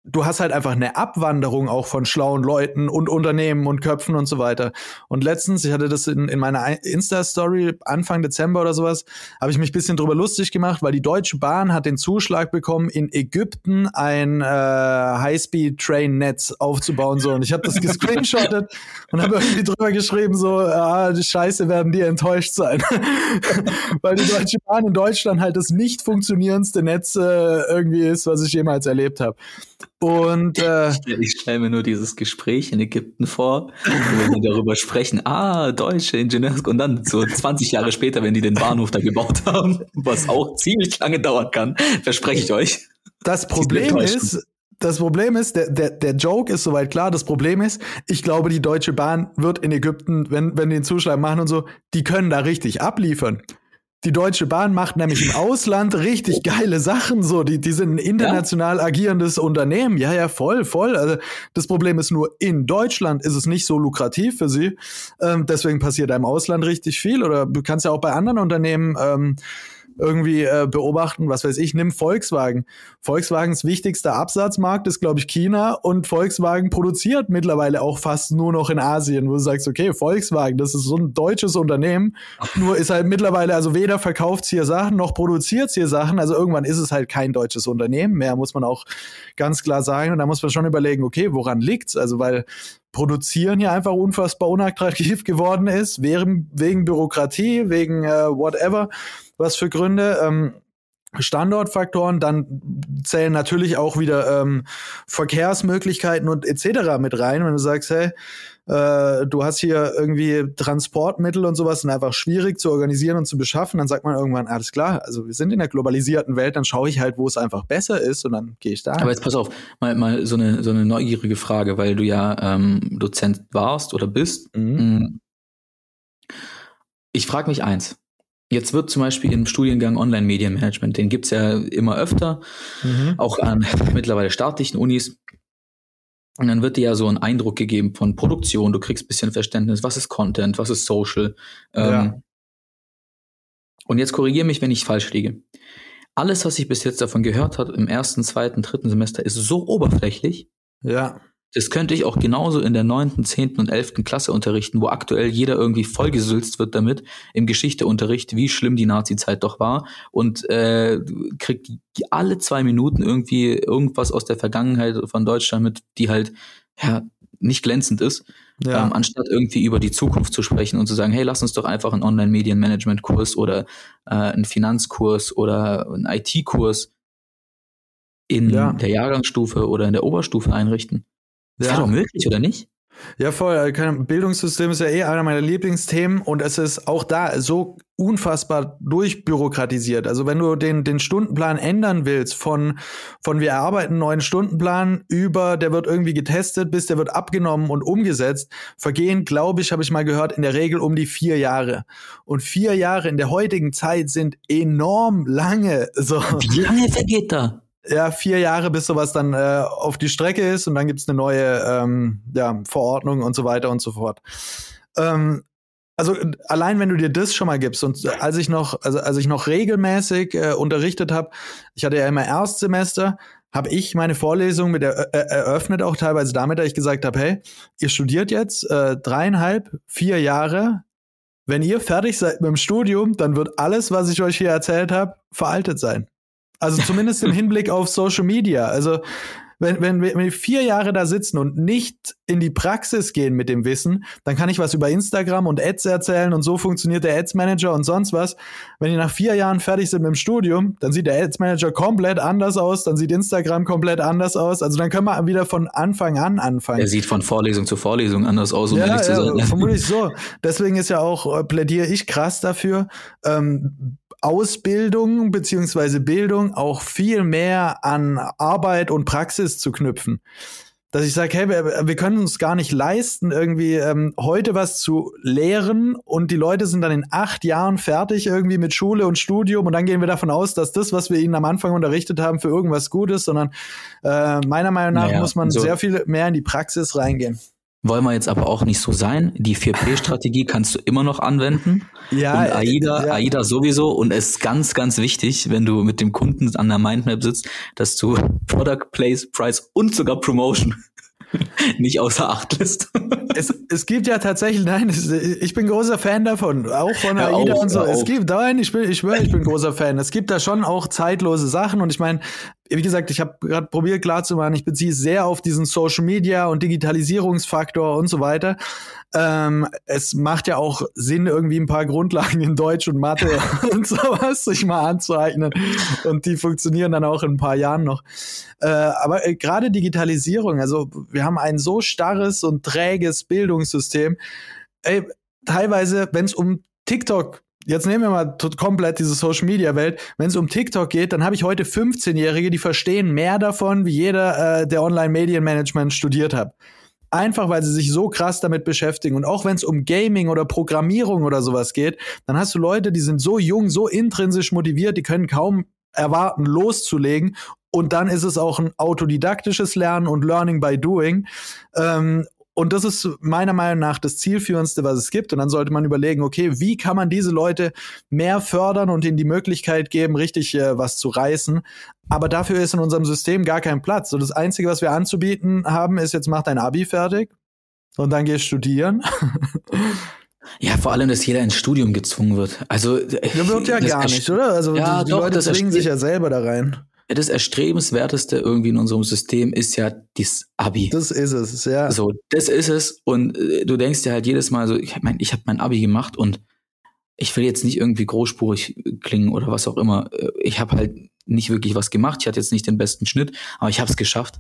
du hast halt einfach eine Abwanderung auch von schlauen Leuten und Unternehmen und Köpfen und so weiter. Und letztens, ich hatte das in, in meiner Insta-Story Anfang Dezember oder sowas, habe ich mich ein bisschen drüber lustig gemacht, weil die Deutsche Bahn hat den Zuschlag bekommen, in Ägypten ein äh, High-Speed-Train-Netz aufzubauen. So. Und ich habe das gescreenshottet und habe irgendwie drüber geschrieben, so, ah, die Scheiße werden die enttäuscht sein. weil die Deutsche Bahn in Deutschland halt das nicht funktionierendste Netz äh, irgendwie ist, was ich jemals erlebt habe. Und äh, Ich stelle mir nur dieses Gespräch in Ägypten vor, wo wir darüber sprechen, ah, deutsche Ingenieurs, und dann so 20 Jahre später, wenn die den Bahnhof da gebaut haben, was auch ziemlich lange dauern kann, verspreche ich euch. Das Problem ist, das Problem ist, der, der, der Joke ist soweit klar. Das Problem ist, ich glaube, die Deutsche Bahn wird in Ägypten, wenn, wenn die den Zuschlag machen und so, die können da richtig abliefern. Die Deutsche Bahn macht nämlich im Ausland richtig geile Sachen, so. Die, die sind ein international agierendes Unternehmen. Ja, ja, voll, voll. Also, das Problem ist nur, in Deutschland ist es nicht so lukrativ für sie. Ähm, deswegen passiert da im Ausland richtig viel. Oder du kannst ja auch bei anderen Unternehmen, ähm, irgendwie äh, beobachten, was weiß ich, nimm Volkswagen. Volkswagens wichtigster Absatzmarkt ist, glaube ich, China. Und Volkswagen produziert mittlerweile auch fast nur noch in Asien, wo du sagst, okay, Volkswagen, das ist so ein deutsches Unternehmen, nur ist halt mittlerweile, also weder verkauft hier Sachen, noch produziert hier Sachen, also irgendwann ist es halt kein deutsches Unternehmen mehr, muss man auch ganz klar sagen. Und da muss man schon überlegen, okay, woran liegt's? Also weil Produzieren hier einfach unfassbar unattraktiv geworden ist, wegen, wegen Bürokratie, wegen äh, whatever, was für Gründe. Ähm, Standortfaktoren, dann zählen natürlich auch wieder ähm, Verkehrsmöglichkeiten und etc. mit rein. Wenn du sagst, hey, äh, du hast hier irgendwie Transportmittel und sowas sind einfach schwierig zu organisieren und zu beschaffen, dann sagt man irgendwann, alles klar, also wir sind in der globalisierten Welt, dann schaue ich halt, wo es einfach besser ist und dann gehe ich da. Aber jetzt pass auf, mal, mal so, eine, so eine neugierige Frage, weil du ja ähm, Dozent warst oder bist. Mhm. Ich frage mich eins. Jetzt wird zum Beispiel im Studiengang Online-Medienmanagement, den gibt's ja immer öfter, Mhm. auch an mittlerweile staatlichen Unis. Und dann wird dir ja so ein Eindruck gegeben von Produktion, du kriegst ein bisschen Verständnis, was ist Content, was ist Social. Ähm, Ja. Und jetzt korrigiere mich, wenn ich falsch liege. Alles, was ich bis jetzt davon gehört habe, im ersten, zweiten, dritten Semester, ist so oberflächlich, Ja, Das könnte ich auch genauso in der neunten, zehnten und elften Klasse unterrichten, wo aktuell jeder irgendwie vollgesülzt wird damit im Geschichteunterricht, wie schlimm die Nazi-Zeit doch war und äh, kriegt alle zwei Minuten irgendwie irgendwas aus der Vergangenheit von Deutschland mit, die halt ja nicht glänzend ist, ja. ähm, anstatt irgendwie über die Zukunft zu sprechen und zu sagen, hey, lass uns doch einfach einen Online-Medien-Management-Kurs oder äh, einen Finanzkurs oder einen IT-Kurs in ja. der Jahrgangsstufe oder in der Oberstufe einrichten. Das ja. wäre doch möglich, oder nicht? Ja, voll. Bildungssystem ist ja eh einer meiner Lieblingsthemen und es ist auch da so unfassbar durchbürokratisiert. Also wenn du den, den Stundenplan ändern willst von, von wir erarbeiten einen neuen Stundenplan über, der wird irgendwie getestet, bis der wird abgenommen und umgesetzt, vergehen, glaube ich, habe ich mal gehört, in der Regel um die vier Jahre. Und vier Jahre in der heutigen Zeit sind enorm lange. So. Wie lange vergeht da? Ja, vier Jahre, bis sowas dann äh, auf die Strecke ist und dann gibt's eine neue ähm, ja, Verordnung und so weiter und so fort. Ähm, also allein wenn du dir das schon mal gibst und als ich noch, also als ich noch regelmäßig äh, unterrichtet habe, ich hatte ja immer Erstsemester, habe ich meine Vorlesung mit der, äh, eröffnet, auch teilweise damit, dass ich gesagt habe, hey, ihr studiert jetzt äh, dreieinhalb, vier Jahre. Wenn ihr fertig seid mit dem Studium, dann wird alles, was ich euch hier erzählt habe, veraltet sein. Also zumindest im Hinblick auf Social Media. Also wenn, wenn, wenn wir vier Jahre da sitzen und nicht in die Praxis gehen mit dem Wissen, dann kann ich was über Instagram und Ads erzählen und so funktioniert der Ads Manager und sonst was. Wenn die nach vier Jahren fertig sind mit dem Studium, dann sieht der Ads Manager komplett anders aus, dann sieht Instagram komplett anders aus. Also dann können wir wieder von Anfang an anfangen. Er sieht von Vorlesung zu Vorlesung anders aus, um ja, ehrlich ja, zu sein. Vermutlich so. Deswegen ist ja auch, äh, plädiere ich krass dafür, ähm, Ausbildung beziehungsweise Bildung auch viel mehr an Arbeit und Praxis zu knüpfen. Dass ich sage, hey, wir, wir, können uns gar nicht leisten, irgendwie ähm, heute was zu lehren und die Leute sind dann in acht Jahren fertig irgendwie mit Schule und Studium und dann gehen wir davon aus, dass das, was wir ihnen am Anfang unterrichtet haben, für irgendwas gut ist, sondern äh, meiner Meinung nach naja, muss man so sehr viel mehr in die Praxis reingehen. Wollen wir jetzt aber auch nicht so sein. Die 4P-Strategie kannst du immer noch anwenden. Ja. Und AIDA, ja. AIDA sowieso. Und es ist ganz, ganz wichtig, wenn du mit dem Kunden an der Mindmap sitzt, dass du Product, Place, Price und sogar Promotion nicht außer Acht lässt. es, es gibt ja tatsächlich, nein, es, ich bin großer Fan davon, auch von AIDA auf, und so. Es gibt, nein, ich bin, ich schwöre, ich bin großer Fan. Es gibt da schon auch zeitlose Sachen und ich meine, wie gesagt, ich habe gerade probiert klarzumachen, ich beziehe sehr auf diesen Social Media und Digitalisierungsfaktor und so weiter. Ähm, es macht ja auch Sinn, irgendwie ein paar Grundlagen in Deutsch und Mathe und sowas sich mal anzueignen. Und die funktionieren dann auch in ein paar Jahren noch. Äh, aber äh, gerade Digitalisierung, also wir haben ein so starres und träges Bildungssystem. Ey, teilweise, wenn es um TikTok jetzt nehmen wir mal komplett diese Social Media Welt. Wenn es um TikTok geht, dann habe ich heute 15-Jährige, die verstehen mehr davon, wie jeder, äh, der Online Medienmanagement studiert hat. Einfach weil sie sich so krass damit beschäftigen. Und auch wenn es um Gaming oder Programmierung oder sowas geht, dann hast du Leute, die sind so jung, so intrinsisch motiviert, die können kaum erwarten, loszulegen. Und dann ist es auch ein autodidaktisches Lernen und Learning by Doing. Ähm, und das ist meiner Meinung nach das zielführendste, was es gibt. Und dann sollte man überlegen, okay, wie kann man diese Leute mehr fördern und ihnen die Möglichkeit geben, richtig äh, was zu reißen. Aber dafür ist in unserem System gar kein Platz. So das Einzige, was wir anzubieten haben, ist jetzt mach dein Abi fertig und dann gehst studieren. Ja, vor allem, dass jeder ins Studium gezwungen wird. Also das wird ja gar nicht, oder? Also ja, die, die doch, Leute zwingen sich ja selber da rein. Das Erstrebenswerteste irgendwie in unserem System ist ja das Abi. Das ist es, ja. So, das ist es. Und äh, du denkst dir halt jedes Mal so, ich meine, ich habe mein Abi gemacht und ich will jetzt nicht irgendwie großspurig klingen oder was auch immer. Äh, ich habe halt nicht wirklich was gemacht. Ich hatte jetzt nicht den besten Schnitt, aber ich habe es geschafft.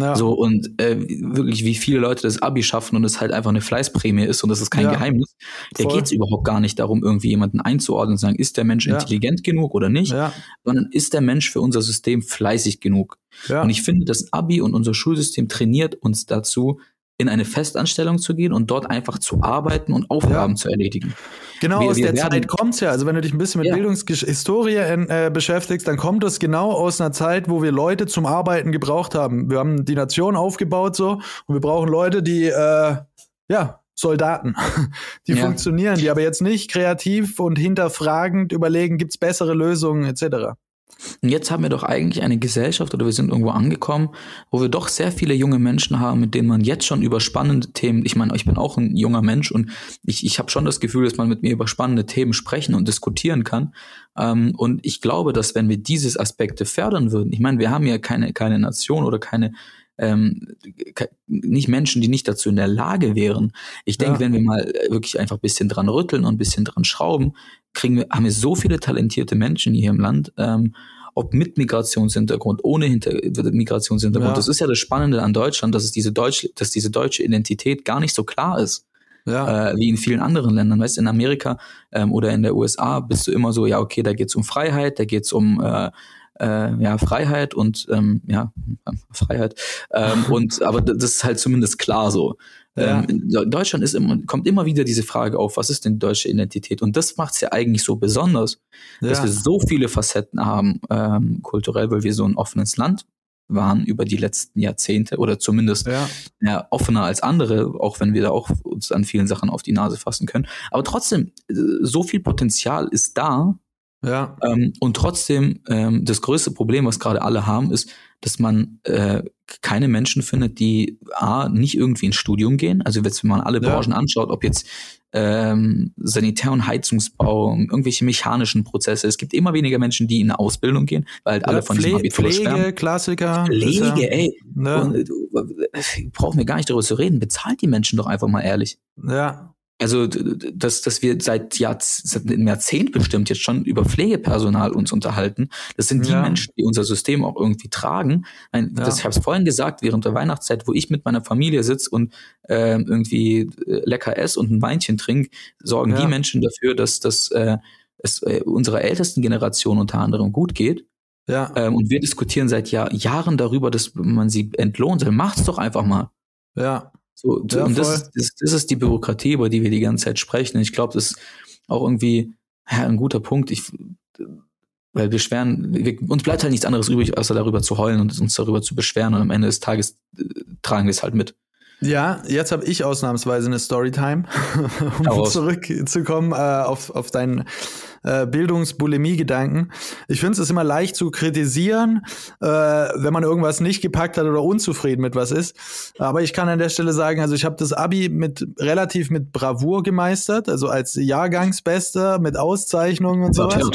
Ja. So, und äh, wirklich, wie viele Leute das Abi schaffen und es halt einfach eine Fleißprämie ist und das ist kein ja. Geheimnis. Da geht es überhaupt gar nicht darum, irgendwie jemanden einzuordnen und sagen, ist der Mensch ja. intelligent genug oder nicht, sondern ist der Mensch für unser System fleißig genug. Und ich finde, das Abi und unser Schulsystem trainiert uns dazu, in eine Festanstellung zu gehen und dort einfach zu arbeiten und Aufgaben ja. zu erledigen. Genau, wir, aus wir der Zeit kommt's ja. Also wenn du dich ein bisschen mit ja. Bildungshistorie äh, beschäftigst, dann kommt es genau aus einer Zeit, wo wir Leute zum Arbeiten gebraucht haben. Wir haben die Nation aufgebaut so und wir brauchen Leute, die äh, ja Soldaten, die ja. funktionieren, die aber jetzt nicht kreativ und hinterfragend überlegen, gibt's bessere Lösungen etc. Und jetzt haben wir doch eigentlich eine Gesellschaft oder wir sind irgendwo angekommen, wo wir doch sehr viele junge Menschen haben, mit denen man jetzt schon über spannende Themen, ich meine, ich bin auch ein junger Mensch und ich, ich habe schon das Gefühl, dass man mit mir über spannende Themen sprechen und diskutieren kann. Ähm, und ich glaube, dass wenn wir diese Aspekte fördern würden, ich meine, wir haben ja keine, keine Nation oder keine ähm, nicht Menschen, die nicht dazu in der Lage wären. Ich denke, ja. wenn wir mal wirklich einfach ein bisschen dran rütteln und ein bisschen dran schrauben, kriegen wir, haben wir so viele talentierte Menschen hier im Land, ähm, ob mit Migrationshintergrund, ohne Hinter Migrationshintergrund. Ja. Das ist ja das Spannende an Deutschland, dass es diese deutsche, dass diese deutsche Identität gar nicht so klar ist. Ja. Äh, wie in vielen anderen Ländern. Weißt in Amerika ähm, oder in der USA bist du immer so, ja, okay, da geht's um Freiheit, da geht's um äh, äh, ja, Freiheit und ähm, ja, Freiheit. Ähm, und aber das ist halt zumindest klar so. Ja. Ähm, in Deutschland ist immer, kommt immer wieder diese Frage auf, was ist denn deutsche Identität? Und das macht es ja eigentlich so besonders, ja. dass wir so viele Facetten haben, ähm, kulturell, weil wir so ein offenes Land waren über die letzten Jahrzehnte oder zumindest ja. ja. offener als andere, auch wenn wir da auch uns an vielen Sachen auf die Nase fassen können. Aber trotzdem, äh, so viel Potenzial ist da. Ja. Ähm, und trotzdem, ähm, das größte Problem, was gerade alle haben, ist, dass man äh, keine Menschen findet, die A, nicht irgendwie ins Studium gehen. Also wenn man alle Branchen ja. anschaut, ob jetzt ähm, Sanitär- und Heizungsbau, irgendwelche mechanischen Prozesse. Es gibt immer weniger Menschen, die in eine Ausbildung gehen, weil halt ja, alle von Pfle diesem Abitur Pflege, schwärmen. Klassiker. Pflege, ey. Ja. Und, äh, brauchen wir gar nicht darüber zu reden. Bezahlt die Menschen doch einfach mal ehrlich. Ja. Also, dass, dass wir seit, Jahr, seit einem Jahrzehnt bestimmt jetzt schon über Pflegepersonal uns unterhalten. Das sind die ja. Menschen, die unser System auch irgendwie tragen. Ein, ja. das, ich habe es vorhin gesagt, während der Weihnachtszeit, wo ich mit meiner Familie sitze und äh, irgendwie lecker esse und ein Weinchen trinke, sorgen ja. die Menschen dafür, dass, dass äh, es äh, unserer ältesten Generation unter anderem gut geht. Ja. Ähm, und wir diskutieren seit Jahr, Jahren darüber, dass man sie entlohnen soll. Macht's doch einfach mal. Ja. So, ja, und das, das, das ist die Bürokratie, über die wir die ganze Zeit sprechen. Ich glaube, das ist auch irgendwie ja, ein guter Punkt. Ich, weil wir schweren, wir, uns bleibt halt nichts anderes übrig, außer darüber zu heulen und uns darüber zu beschweren. Und am Ende des Tages äh, tragen wir es halt mit. Ja, jetzt habe ich ausnahmsweise eine Storytime, um Daraus. zurückzukommen äh, auf, auf deinen äh, Bildungsbulimie-Gedanken. Ich finde es immer leicht zu kritisieren, äh, wenn man irgendwas nicht gepackt hat oder unzufrieden mit was ist. Aber ich kann an der Stelle sagen, also ich habe das Abi mit relativ mit Bravour gemeistert, also als Jahrgangsbester mit Auszeichnungen und sowas.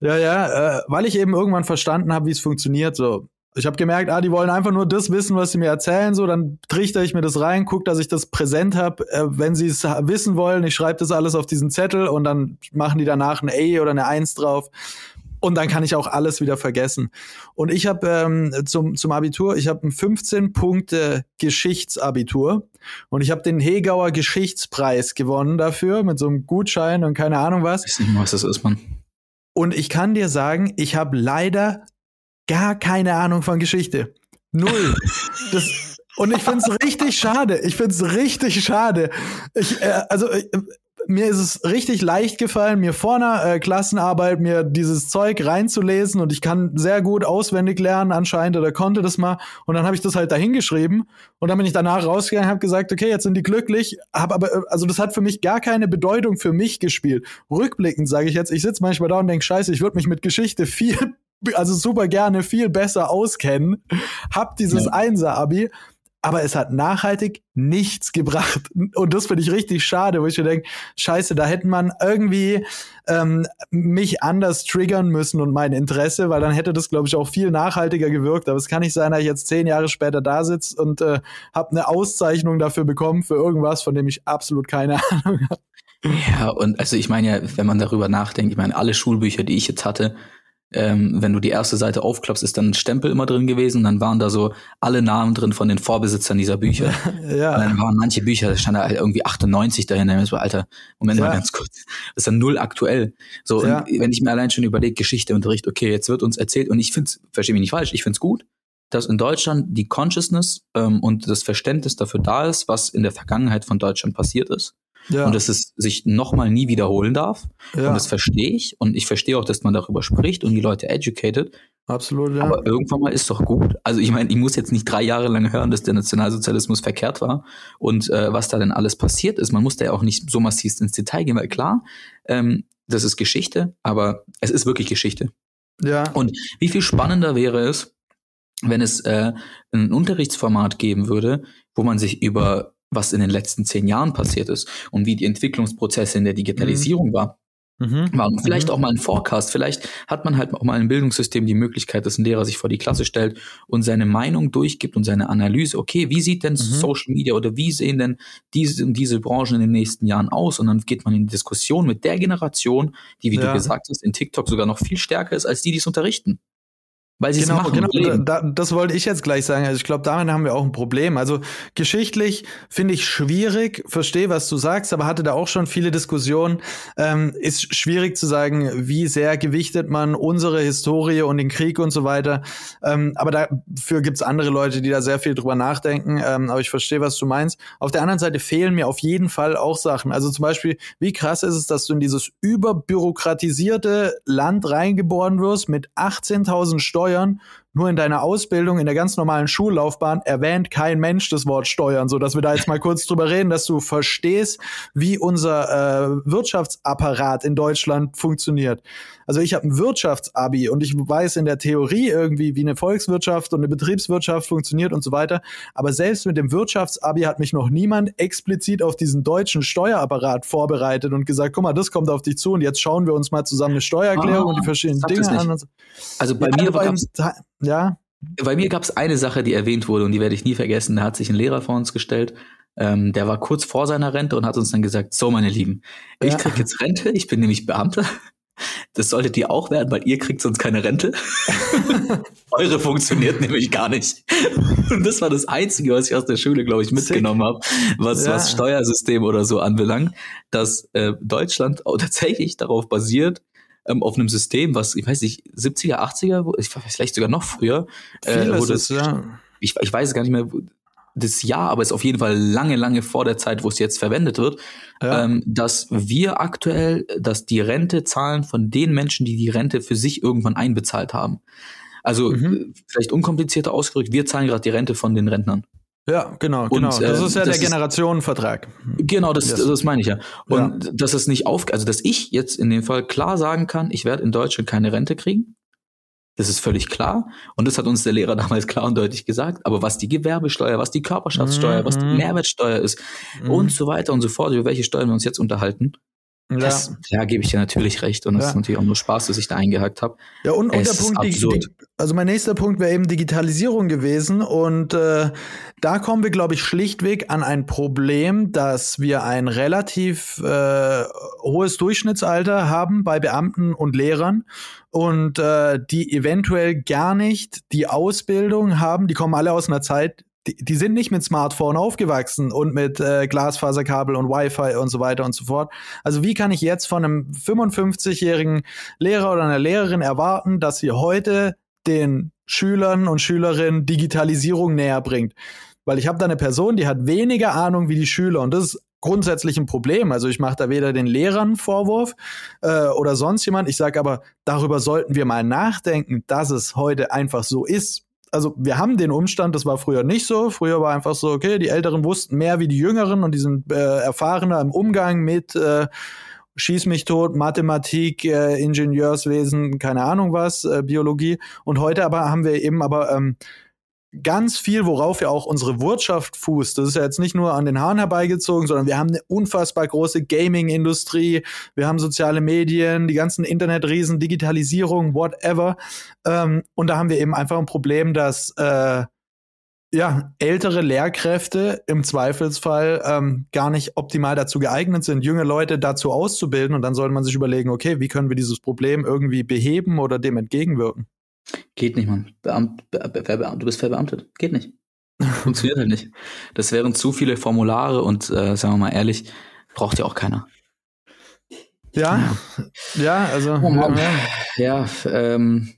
Ja, ja, äh, weil ich eben irgendwann verstanden habe, wie es funktioniert. So, ich habe gemerkt, ah, die wollen einfach nur das wissen, was sie mir erzählen. So, dann trichter ich mir das rein, guck, dass ich das präsent habe. Äh, wenn sie es wissen wollen, ich schreibe das alles auf diesen Zettel und dann machen die danach ein A oder eine Eins drauf. Und dann kann ich auch alles wieder vergessen. Und ich habe ähm, zum, zum Abitur, ich habe ein 15 Punkte Geschichtsabitur und ich habe den Hegauer Geschichtspreis gewonnen dafür mit so einem Gutschein und keine Ahnung was. Ich weiß nicht, was das ist, Mann. Und ich kann dir sagen, ich habe leider gar keine Ahnung von Geschichte. Null. Das, und ich finde es richtig schade. Ich finde es richtig schade. Ich, äh, also äh, mir ist es richtig leicht gefallen, mir vor einer äh, Klassenarbeit mir dieses Zeug reinzulesen und ich kann sehr gut auswendig lernen anscheinend oder konnte das mal und dann habe ich das halt dahingeschrieben und dann bin ich danach rausgegangen, habe gesagt, okay, jetzt sind die glücklich, habe aber äh, also das hat für mich gar keine Bedeutung für mich gespielt. Rückblickend sage ich jetzt, ich sitze manchmal da und denke, scheiße, ich würde mich mit Geschichte viel also super gerne viel besser auskennen, hab dieses ja. Einser-Abi, aber es hat nachhaltig nichts gebracht. Und das finde ich richtig schade, wo ich mir denke, scheiße, da hätte man irgendwie ähm, mich anders triggern müssen und mein Interesse, weil dann hätte das, glaube ich, auch viel nachhaltiger gewirkt. Aber es kann nicht sein, dass ich jetzt zehn Jahre später da sitze und äh, habe eine Auszeichnung dafür bekommen, für irgendwas, von dem ich absolut keine Ahnung habe. Ja, und also ich meine ja, wenn man darüber nachdenkt, ich meine, alle Schulbücher, die ich jetzt hatte, ähm, wenn du die erste Seite aufklappst, ist dann ein Stempel immer drin gewesen. Dann waren da so alle Namen drin von den Vorbesitzern dieser Bücher. ja. Und dann waren manche Bücher, da stand da halt irgendwie 98 dahinter. Ich so, Alter, Moment ja. mal ganz kurz. Das ist dann null aktuell. So, ja. wenn ich mir allein schon überlege, Geschichteunterricht, okay, jetzt wird uns erzählt und ich finde es, verstehe mich nicht falsch, ich finde es gut, dass in Deutschland die Consciousness ähm, und das Verständnis dafür da ist, was in der Vergangenheit von Deutschland passiert ist ja. und dass es sich nochmal nie wiederholen darf. Ja. Und das verstehe ich. Und ich verstehe auch, dass man darüber spricht und die Leute educated. Absolut, ja. Aber irgendwann mal ist doch gut. Also ich meine, ich muss jetzt nicht drei Jahre lang hören, dass der Nationalsozialismus verkehrt war und äh, was da denn alles passiert ist. Man muss da ja auch nicht so massiv ins Detail gehen, weil klar, ähm, das ist Geschichte, aber es ist wirklich Geschichte. Ja. Und wie viel spannender wäre es, wenn es äh, ein Unterrichtsformat geben würde, wo man sich über was in den letzten zehn Jahren passiert ist und wie die Entwicklungsprozesse in der Digitalisierung mhm. war, Mhm. Vielleicht mhm. auch mal ein Forecast. Vielleicht hat man halt auch mal im Bildungssystem die Möglichkeit, dass ein Lehrer sich vor die Klasse stellt und seine Meinung durchgibt und seine Analyse. Okay, wie sieht denn mhm. Social Media oder wie sehen denn diese diese Branchen in den nächsten Jahren aus? Und dann geht man in die Diskussion mit der Generation, die, wie ja. du gesagt hast, in TikTok sogar noch viel stärker ist als die, die es unterrichten. Weil sie genau, es machen. Genau, da, das wollte ich jetzt gleich sagen. Also ich glaube, damit haben wir auch ein Problem. Also geschichtlich finde ich schwierig, verstehe, was du sagst, aber hatte da auch schon viele Diskussionen. Ähm, ist schwierig zu sagen, wie sehr gewichtet man unsere Historie und den Krieg und so weiter. Ähm, aber dafür gibt's andere Leute, die da sehr viel drüber nachdenken. Ähm, aber ich verstehe, was du meinst. Auf der anderen Seite fehlen mir auf jeden Fall auch Sachen. Also zum Beispiel, wie krass ist es, dass du in dieses überbürokratisierte Land reingeboren wirst mit 18.000 Steuern Steuern nur in deiner Ausbildung, in der ganz normalen Schullaufbahn erwähnt kein Mensch das Wort Steuern, so dass wir da jetzt mal kurz drüber reden, dass du verstehst, wie unser äh, Wirtschaftsapparat in Deutschland funktioniert. Also ich habe ein Wirtschaftsabi und ich weiß in der Theorie irgendwie, wie eine Volkswirtschaft und eine Betriebswirtschaft funktioniert und so weiter. Aber selbst mit dem Wirtschaftsabi hat mich noch niemand explizit auf diesen deutschen Steuerapparat vorbereitet und gesagt, guck mal, das kommt auf dich zu und jetzt schauen wir uns mal zusammen eine Steuererklärung ah, und die verschiedenen Dinge an. So. Also bei ja, mir war ja. Bei mir gab es eine Sache, die erwähnt wurde und die werde ich nie vergessen. Da hat sich ein Lehrer vor uns gestellt. Ähm, der war kurz vor seiner Rente und hat uns dann gesagt: So, meine Lieben, ich ja. krieg jetzt Rente. Ich bin nämlich Beamter. Das solltet ihr auch werden, weil ihr kriegt sonst keine Rente. Eure funktioniert nämlich gar nicht. Und das war das Einzige, was ich aus der Schule, glaube ich, mitgenommen habe, was, ja. was Steuersystem oder so anbelangt, dass äh, Deutschland auch tatsächlich darauf basiert, ähm, auf einem System, was, ich weiß nicht, 70er, 80er, ich, vielleicht sogar noch früher, äh, wo das, ja. ich, ich weiß gar nicht mehr, das Jahr, aber ist auf jeden Fall lange, lange vor der Zeit, wo es jetzt verwendet wird, ja. ähm, dass wir aktuell, dass die Rente zahlen von den Menschen, die die Rente für sich irgendwann einbezahlt haben. Also mhm. vielleicht unkomplizierter ausgedrückt, wir zahlen gerade die Rente von den Rentnern. Ja, genau, genau. Und, äh, das ist ja das der Generationenvertrag. Genau, das, yes. das meine ich ja. Und ja. dass es nicht auf, also dass ich jetzt in dem Fall klar sagen kann, ich werde in Deutschland keine Rente kriegen. Das ist völlig klar. Und das hat uns der Lehrer damals klar und deutlich gesagt. Aber was die Gewerbesteuer, was die Körperschaftssteuer, mhm. was die mhm. Mehrwertsteuer ist mhm. und so weiter und so fort, über welche Steuern wir uns jetzt unterhalten, ja. Das, ja, gebe ich dir natürlich recht. Und das ja. ist natürlich auch nur Spaß, dass ich da eingehakt habe. Ja, und, und der Punkt, die, die, also mein nächster Punkt wäre eben Digitalisierung gewesen. Und äh, da kommen wir, glaube ich, schlichtweg an ein Problem, dass wir ein relativ äh, hohes Durchschnittsalter haben bei Beamten und Lehrern und äh, die eventuell gar nicht die Ausbildung haben. Die kommen alle aus einer Zeit, die, die sind nicht mit Smartphone aufgewachsen und mit äh, Glasfaserkabel und Wi-Fi und so weiter und so fort. Also wie kann ich jetzt von einem 55-jährigen Lehrer oder einer Lehrerin erwarten, dass sie heute den Schülern und Schülerinnen Digitalisierung näher bringt? Weil ich habe da eine Person, die hat weniger Ahnung wie die Schüler und das ist grundsätzlich ein Problem. Also ich mache da weder den Lehrern Vorwurf äh, oder sonst jemand. Ich sage aber, darüber sollten wir mal nachdenken, dass es heute einfach so ist also wir haben den Umstand, das war früher nicht so. Früher war einfach so, okay, die Älteren wussten mehr wie die Jüngeren und die sind äh, erfahrener im Umgang mit äh, Schieß mich tot, Mathematik, äh, Ingenieurswesen, keine Ahnung was, äh, Biologie. Und heute aber haben wir eben aber ähm, ganz viel, worauf ja auch unsere Wirtschaft fußt. Das ist ja jetzt nicht nur an den Haaren herbeigezogen, sondern wir haben eine unfassbar große Gaming-Industrie, wir haben soziale Medien, die ganzen Internetriesen, Digitalisierung, whatever. Ähm, und da haben wir eben einfach ein Problem, dass äh, ja, ältere Lehrkräfte im Zweifelsfall ähm, gar nicht optimal dazu geeignet sind, junge Leute dazu auszubilden. Und dann sollte man sich überlegen, okay, wie können wir dieses Problem irgendwie beheben oder dem entgegenwirken? Geht nicht, Mann. Beamt, be, be, be, du bist verbeamtet. Geht nicht. Funktioniert halt nicht. Das wären zu viele Formulare und äh, sagen wir mal ehrlich, braucht ja auch keiner. Ja, ja, also. Oh ja, ja ähm,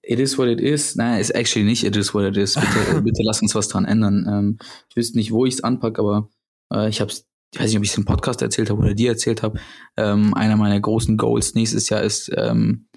it is what it is. Nein, ist actually nicht it is what it is. Bitte, bitte lass uns was dran ändern. Ähm, ich wüsste nicht, wo ich es anpacke, aber äh, ich habe es, ich weiß nicht, ob ich es im Podcast erzählt habe oder dir erzählt habe. Ähm, einer meiner großen Goals nächstes Jahr ist ähm,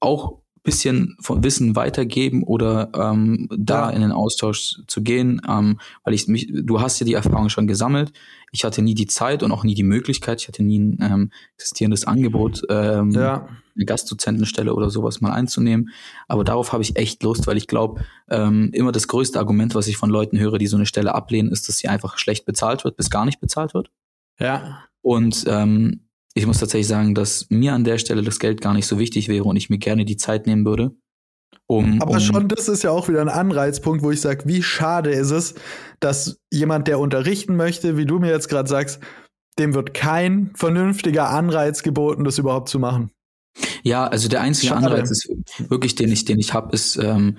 auch bisschen von Wissen weitergeben oder ähm, da Ja. in den Austausch zu gehen, ähm, weil ich mich, du hast ja die Erfahrung schon gesammelt. Ich hatte nie die Zeit und auch nie die Möglichkeit. Ich hatte nie ein ähm, existierendes Angebot, ähm, Ja, eine Gastdozentenstelle oder sowas mal einzunehmen. Aber darauf habe ich echt Lust, weil ich glaube, ähm, immer das größte Argument, was ich von Leuten höre, die so eine Stelle ablehnen, ist, dass sie einfach schlecht bezahlt wird, bis gar nicht bezahlt wird. ja, Und ähm, ich muss tatsächlich sagen, dass mir an der Stelle das Geld gar nicht so wichtig wäre und ich mir gerne die Zeit nehmen würde, um. Aber um, schon das ist ja auch wieder ein Anreizpunkt, wo ich sage, wie schade ist es, dass jemand, der unterrichten möchte, wie du mir jetzt gerade sagst, dem wird kein vernünftiger Anreiz geboten, das überhaupt zu machen. Ja, also der einzige Schade. Anreiz ist wirklich, den ich, den ich habe, ist ähm,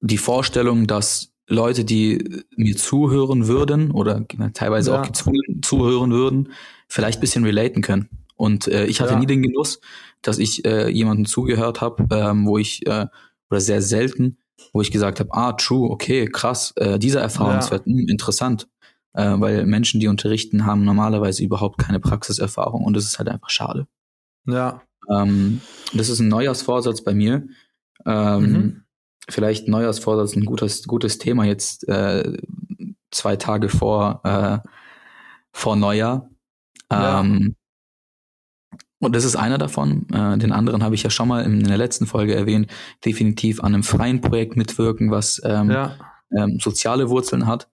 die Vorstellung, dass Leute, die mir zuhören würden oder teilweise Ja. auch gezwungen zuhören würden, vielleicht ein bisschen relaten können. Und äh, ich hatte Ja. nie den Genuss, dass ich äh, jemanden zugehört habe, ähm, wo ich, äh, oder sehr selten, wo ich gesagt habe, ah, true, okay, krass, äh, dieser Erfahrungswert, mh, interessant. Äh, weil Menschen, die unterrichten, haben normalerweise überhaupt keine Praxiserfahrung und das ist halt einfach schade. Ja, Ähm, das ist ein Neujahrsvorsatz bei mir. Ähm, Mhm. Vielleicht Neujahrsvorsatz ein gutes, gutes Thema jetzt äh, zwei Tage vor, äh, vor Neujahr. Ja. Ähm, und das ist einer davon. Äh, den anderen habe ich ja schon mal in der letzten Folge erwähnt. Definitiv an einem freien Projekt mitwirken, was ähm, ja, ähm, soziale Wurzeln hat.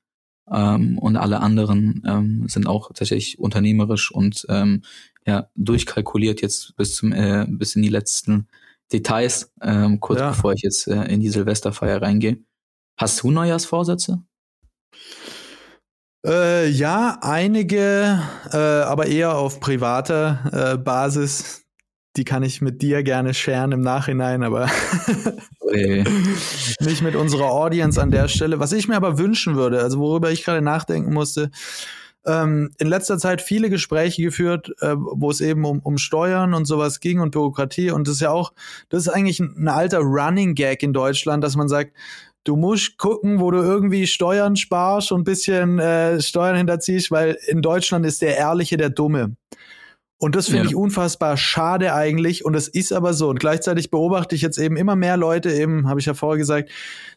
Ähm, und alle anderen ähm, sind auch tatsächlich unternehmerisch und ähm, ja, durchkalkuliert jetzt bis zum äh, bis in die letzten Details, kurz Ja. bevor ich jetzt äh, in die Silvesterfeier reingehe. Hast du Neujahrsvorsätze? Äh, ja, einige, äh, aber eher auf privater äh, Basis. Die kann ich mit dir gerne sharen im Nachhinein, aber nicht mit unserer Audience an der Stelle. Was ich mir aber wünschen würde, also worüber ich gerade nachdenken musste, ähm, in letzter Zeit viele Gespräche geführt, äh, wo es eben um, um Steuern und sowas ging und Bürokratie. Und das ist ja auch, das ist eigentlich ein, ein alter Running Gag in Deutschland, dass man sagt, du musst gucken, wo du irgendwie Steuern sparst und ein bisschen äh, Steuern hinterziehst, weil in Deutschland ist der Ehrliche der Dumme. Und das finde Ja. ich unfassbar schade eigentlich. Und es ist aber so. Und gleichzeitig beobachte ich jetzt eben immer mehr Leute, eben, habe ich ja vorher gesagt,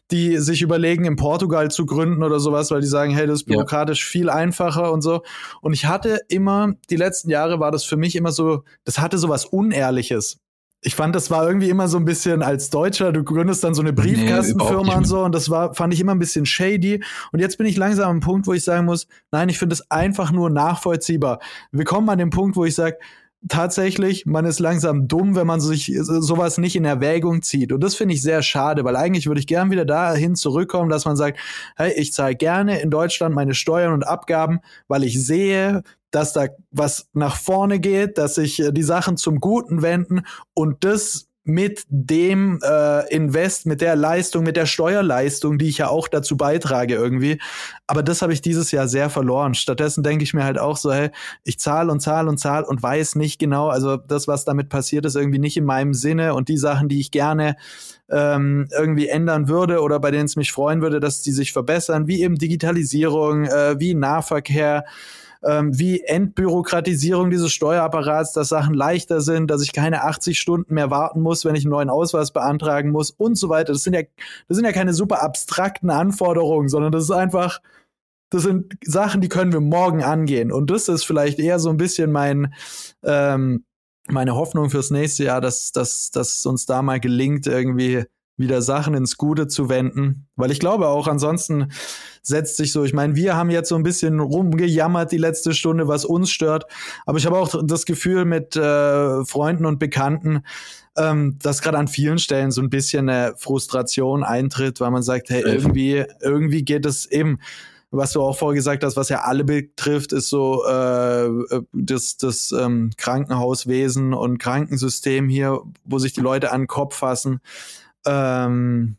die sich überlegen, in Portugal zu gründen oder sowas, weil die sagen, hey, das ist Ja. bürokratisch viel einfacher und so. Und ich hatte immer, die letzten Jahre war das für mich immer so, das hatte so was Unehrliches. Ich fand, das war irgendwie immer so ein bisschen als Deutscher, du gründest dann so eine Briefkastenfirma nicht. und so und das war, fand ich immer ein bisschen shady. Und jetzt bin ich langsam am Punkt, wo ich sagen muss, nein, ich finde es einfach nur nachvollziehbar. Wir kommen an den Punkt, wo ich sage, tatsächlich, man ist langsam dumm, wenn man sich so- sowas nicht in Erwägung zieht. Und das finde ich sehr schade, weil eigentlich würde ich gern wieder dahin zurückkommen, dass man sagt, hey, ich zahle gerne in Deutschland meine Steuern und Abgaben, weil ich sehe, dass da was nach vorne geht, dass sich äh, die Sachen zum Guten wenden und das mit dem äh, Invest, mit der Leistung, mit der Steuerleistung, die ich ja auch dazu beitrage irgendwie. Aber das habe ich dieses Jahr sehr verloren. Stattdessen denke ich mir halt auch so, hey, ich zahle und zahle und zahle und weiß nicht genau, also das, was damit passiert, ist irgendwie nicht in meinem Sinne und die Sachen, die ich gerne ähm, irgendwie ändern würde oder bei denen es mich freuen würde, dass die sich verbessern, wie eben Digitalisierung, äh, wie Nahverkehr, ähm, wie Entbürokratisierung dieses Steuerapparats, dass Sachen leichter sind, dass ich keine 80 Stunden mehr warten muss, wenn ich einen neuen Ausweis beantragen muss und so weiter. Das sind ja, das sind ja keine super abstrakten Anforderungen, sondern das ist einfach, das sind Sachen, die können wir morgen angehen. Und das ist vielleicht eher so ein bisschen mein, ähm, meine Hoffnung fürs nächste Jahr, dass, dass, dass uns da mal gelingt, irgendwie wieder Sachen ins Gute zu wenden. Weil ich glaube auch, ansonsten setzt sich so, ich meine, wir haben jetzt so ein bisschen rumgejammert die letzte Stunde, was uns stört. Aber ich habe auch das Gefühl mit äh, Freunden und Bekannten, ähm, dass gerade an vielen Stellen so ein bisschen eine Frustration eintritt, weil man sagt, hey, irgendwie, irgendwie geht es eben was du auch vorher gesagt hast, was ja alle betrifft, ist so äh, das, das ähm, Krankenhauswesen und Krankensystem hier, wo sich die Leute an den Kopf fassen. Ähm,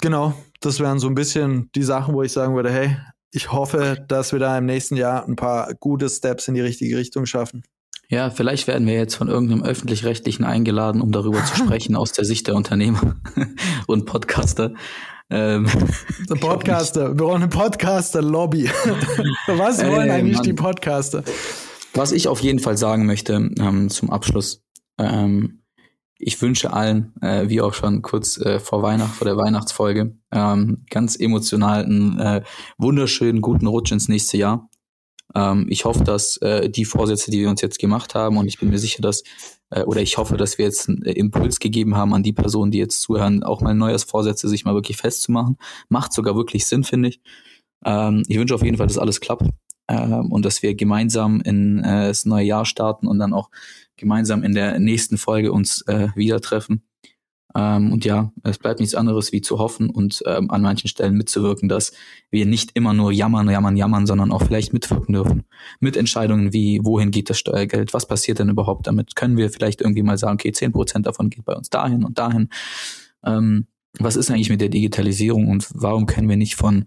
genau, das wären so ein bisschen die Sachen, wo ich sagen würde, hey, ich hoffe, dass wir da im nächsten Jahr ein paar gute Steps in die richtige Richtung schaffen. Ja, vielleicht werden wir jetzt von irgendeinem öffentlich-rechtlichen eingeladen, um darüber zu sprechen aus der Sicht der Unternehmer und Podcaster. Ähm, Der Podcaster, wir brauchen eine Podcaster-Lobby. Was Ey, wollen eigentlich Mann. die Podcaster? Was ich auf jeden Fall sagen möchte ähm, zum Abschluss, ähm, ich wünsche allen, äh, wie auch schon kurz äh, vor Weihnacht, vor der Weihnachtsfolge, ähm, ganz emotional einen äh, wunderschönen guten Rutsch ins nächste Jahr. Ähm, ich hoffe, dass äh, die Vorsätze, die wir uns jetzt gemacht haben, und ich bin mir sicher, dass, äh, oder ich hoffe, dass wir jetzt einen Impuls gegeben haben an die Personen, die jetzt zuhören, auch mal Neujahrsvorsätze sich mal wirklich festzumachen. Macht sogar wirklich Sinn, finde ich. Ähm, ich wünsche auf jeden Fall, dass alles klappt ähm, und dass wir gemeinsam in äh, das neue Jahr starten und dann auch gemeinsam in der nächsten Folge uns äh, wieder treffen. Ähm, und ja, es bleibt nichts anderes wie zu hoffen und ähm, an manchen Stellen mitzuwirken, dass wir nicht immer nur jammern, jammern, jammern, sondern auch vielleicht mitwirken dürfen. Mit Entscheidungen wie, wohin geht das Steuergeld, was passiert denn überhaupt damit? Können wir vielleicht irgendwie mal sagen, okay, zehn Prozent davon geht bei uns dahin und dahin. Ähm, was ist eigentlich mit der Digitalisierung und warum können wir nicht von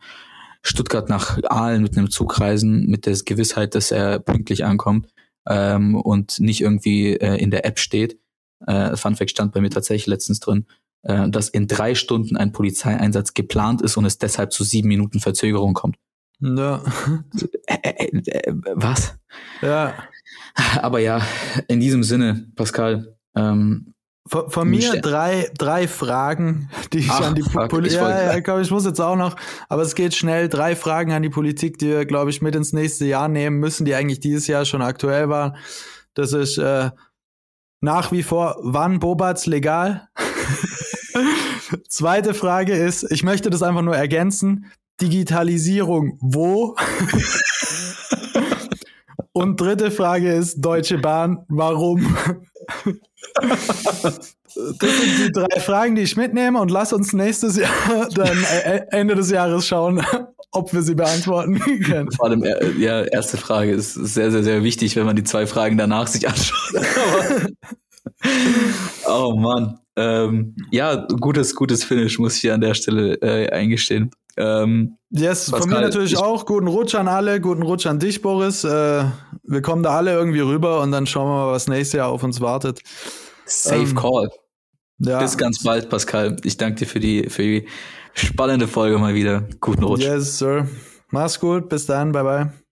Stuttgart nach Aalen mit einem Zug reisen, mit der Gewissheit, dass er pünktlich ankommt ähm, und nicht irgendwie äh, in der App steht? äh, Funfact stand bei mir tatsächlich letztens drin, äh, dass in drei Stunden ein Polizeieinsatz geplant ist und es deshalb zu sieben Minuten Verzögerung kommt. Ja. Äh, äh, äh, was? Ja. Aber ja, in diesem Sinne, Pascal, ähm, von, von mir drei, drei Fragen, die ich Ach, an die Politik. Ja, ja, glaub, ich muss jetzt auch noch, aber es geht schnell. Drei Fragen an die Politik, die wir, glaube ich, mit ins nächste Jahr nehmen müssen, die eigentlich dieses Jahr schon aktuell waren. Das ist äh, nach wie vor, wann Bobats legal? Zweite Frage ist, ich möchte das einfach nur ergänzen. Digitalisierung wo? Und dritte Frage ist, Deutsche Bahn, warum? Das sind die drei Fragen, die ich mitnehme und lass uns nächstes Jahr dann äh, Ende des Jahres schauen, ob wir sie beantworten können. vor allem, äh, ja, erste Frage ist sehr, sehr, sehr wichtig, wenn man die zwei Fragen danach sich anschaut. Oh Mann. Ähm, ja, gutes, gutes Finish, muss ich hier an der Stelle äh, eingestehen. Ähm, Yes, von mir natürlich ich- auch. Guten Rutsch an alle, guten Rutsch an dich, Boris. Äh, wir kommen da alle irgendwie rüber und dann schauen wir mal, was nächstes Jahr auf uns wartet. safe Ähm, Call. Ja. Bis ganz bald, Pascal. Ich danke dir für die, für die spannende Folge mal wieder. Guten Rutsch. Yes, sir. Mach's gut, bis dann, bye bye.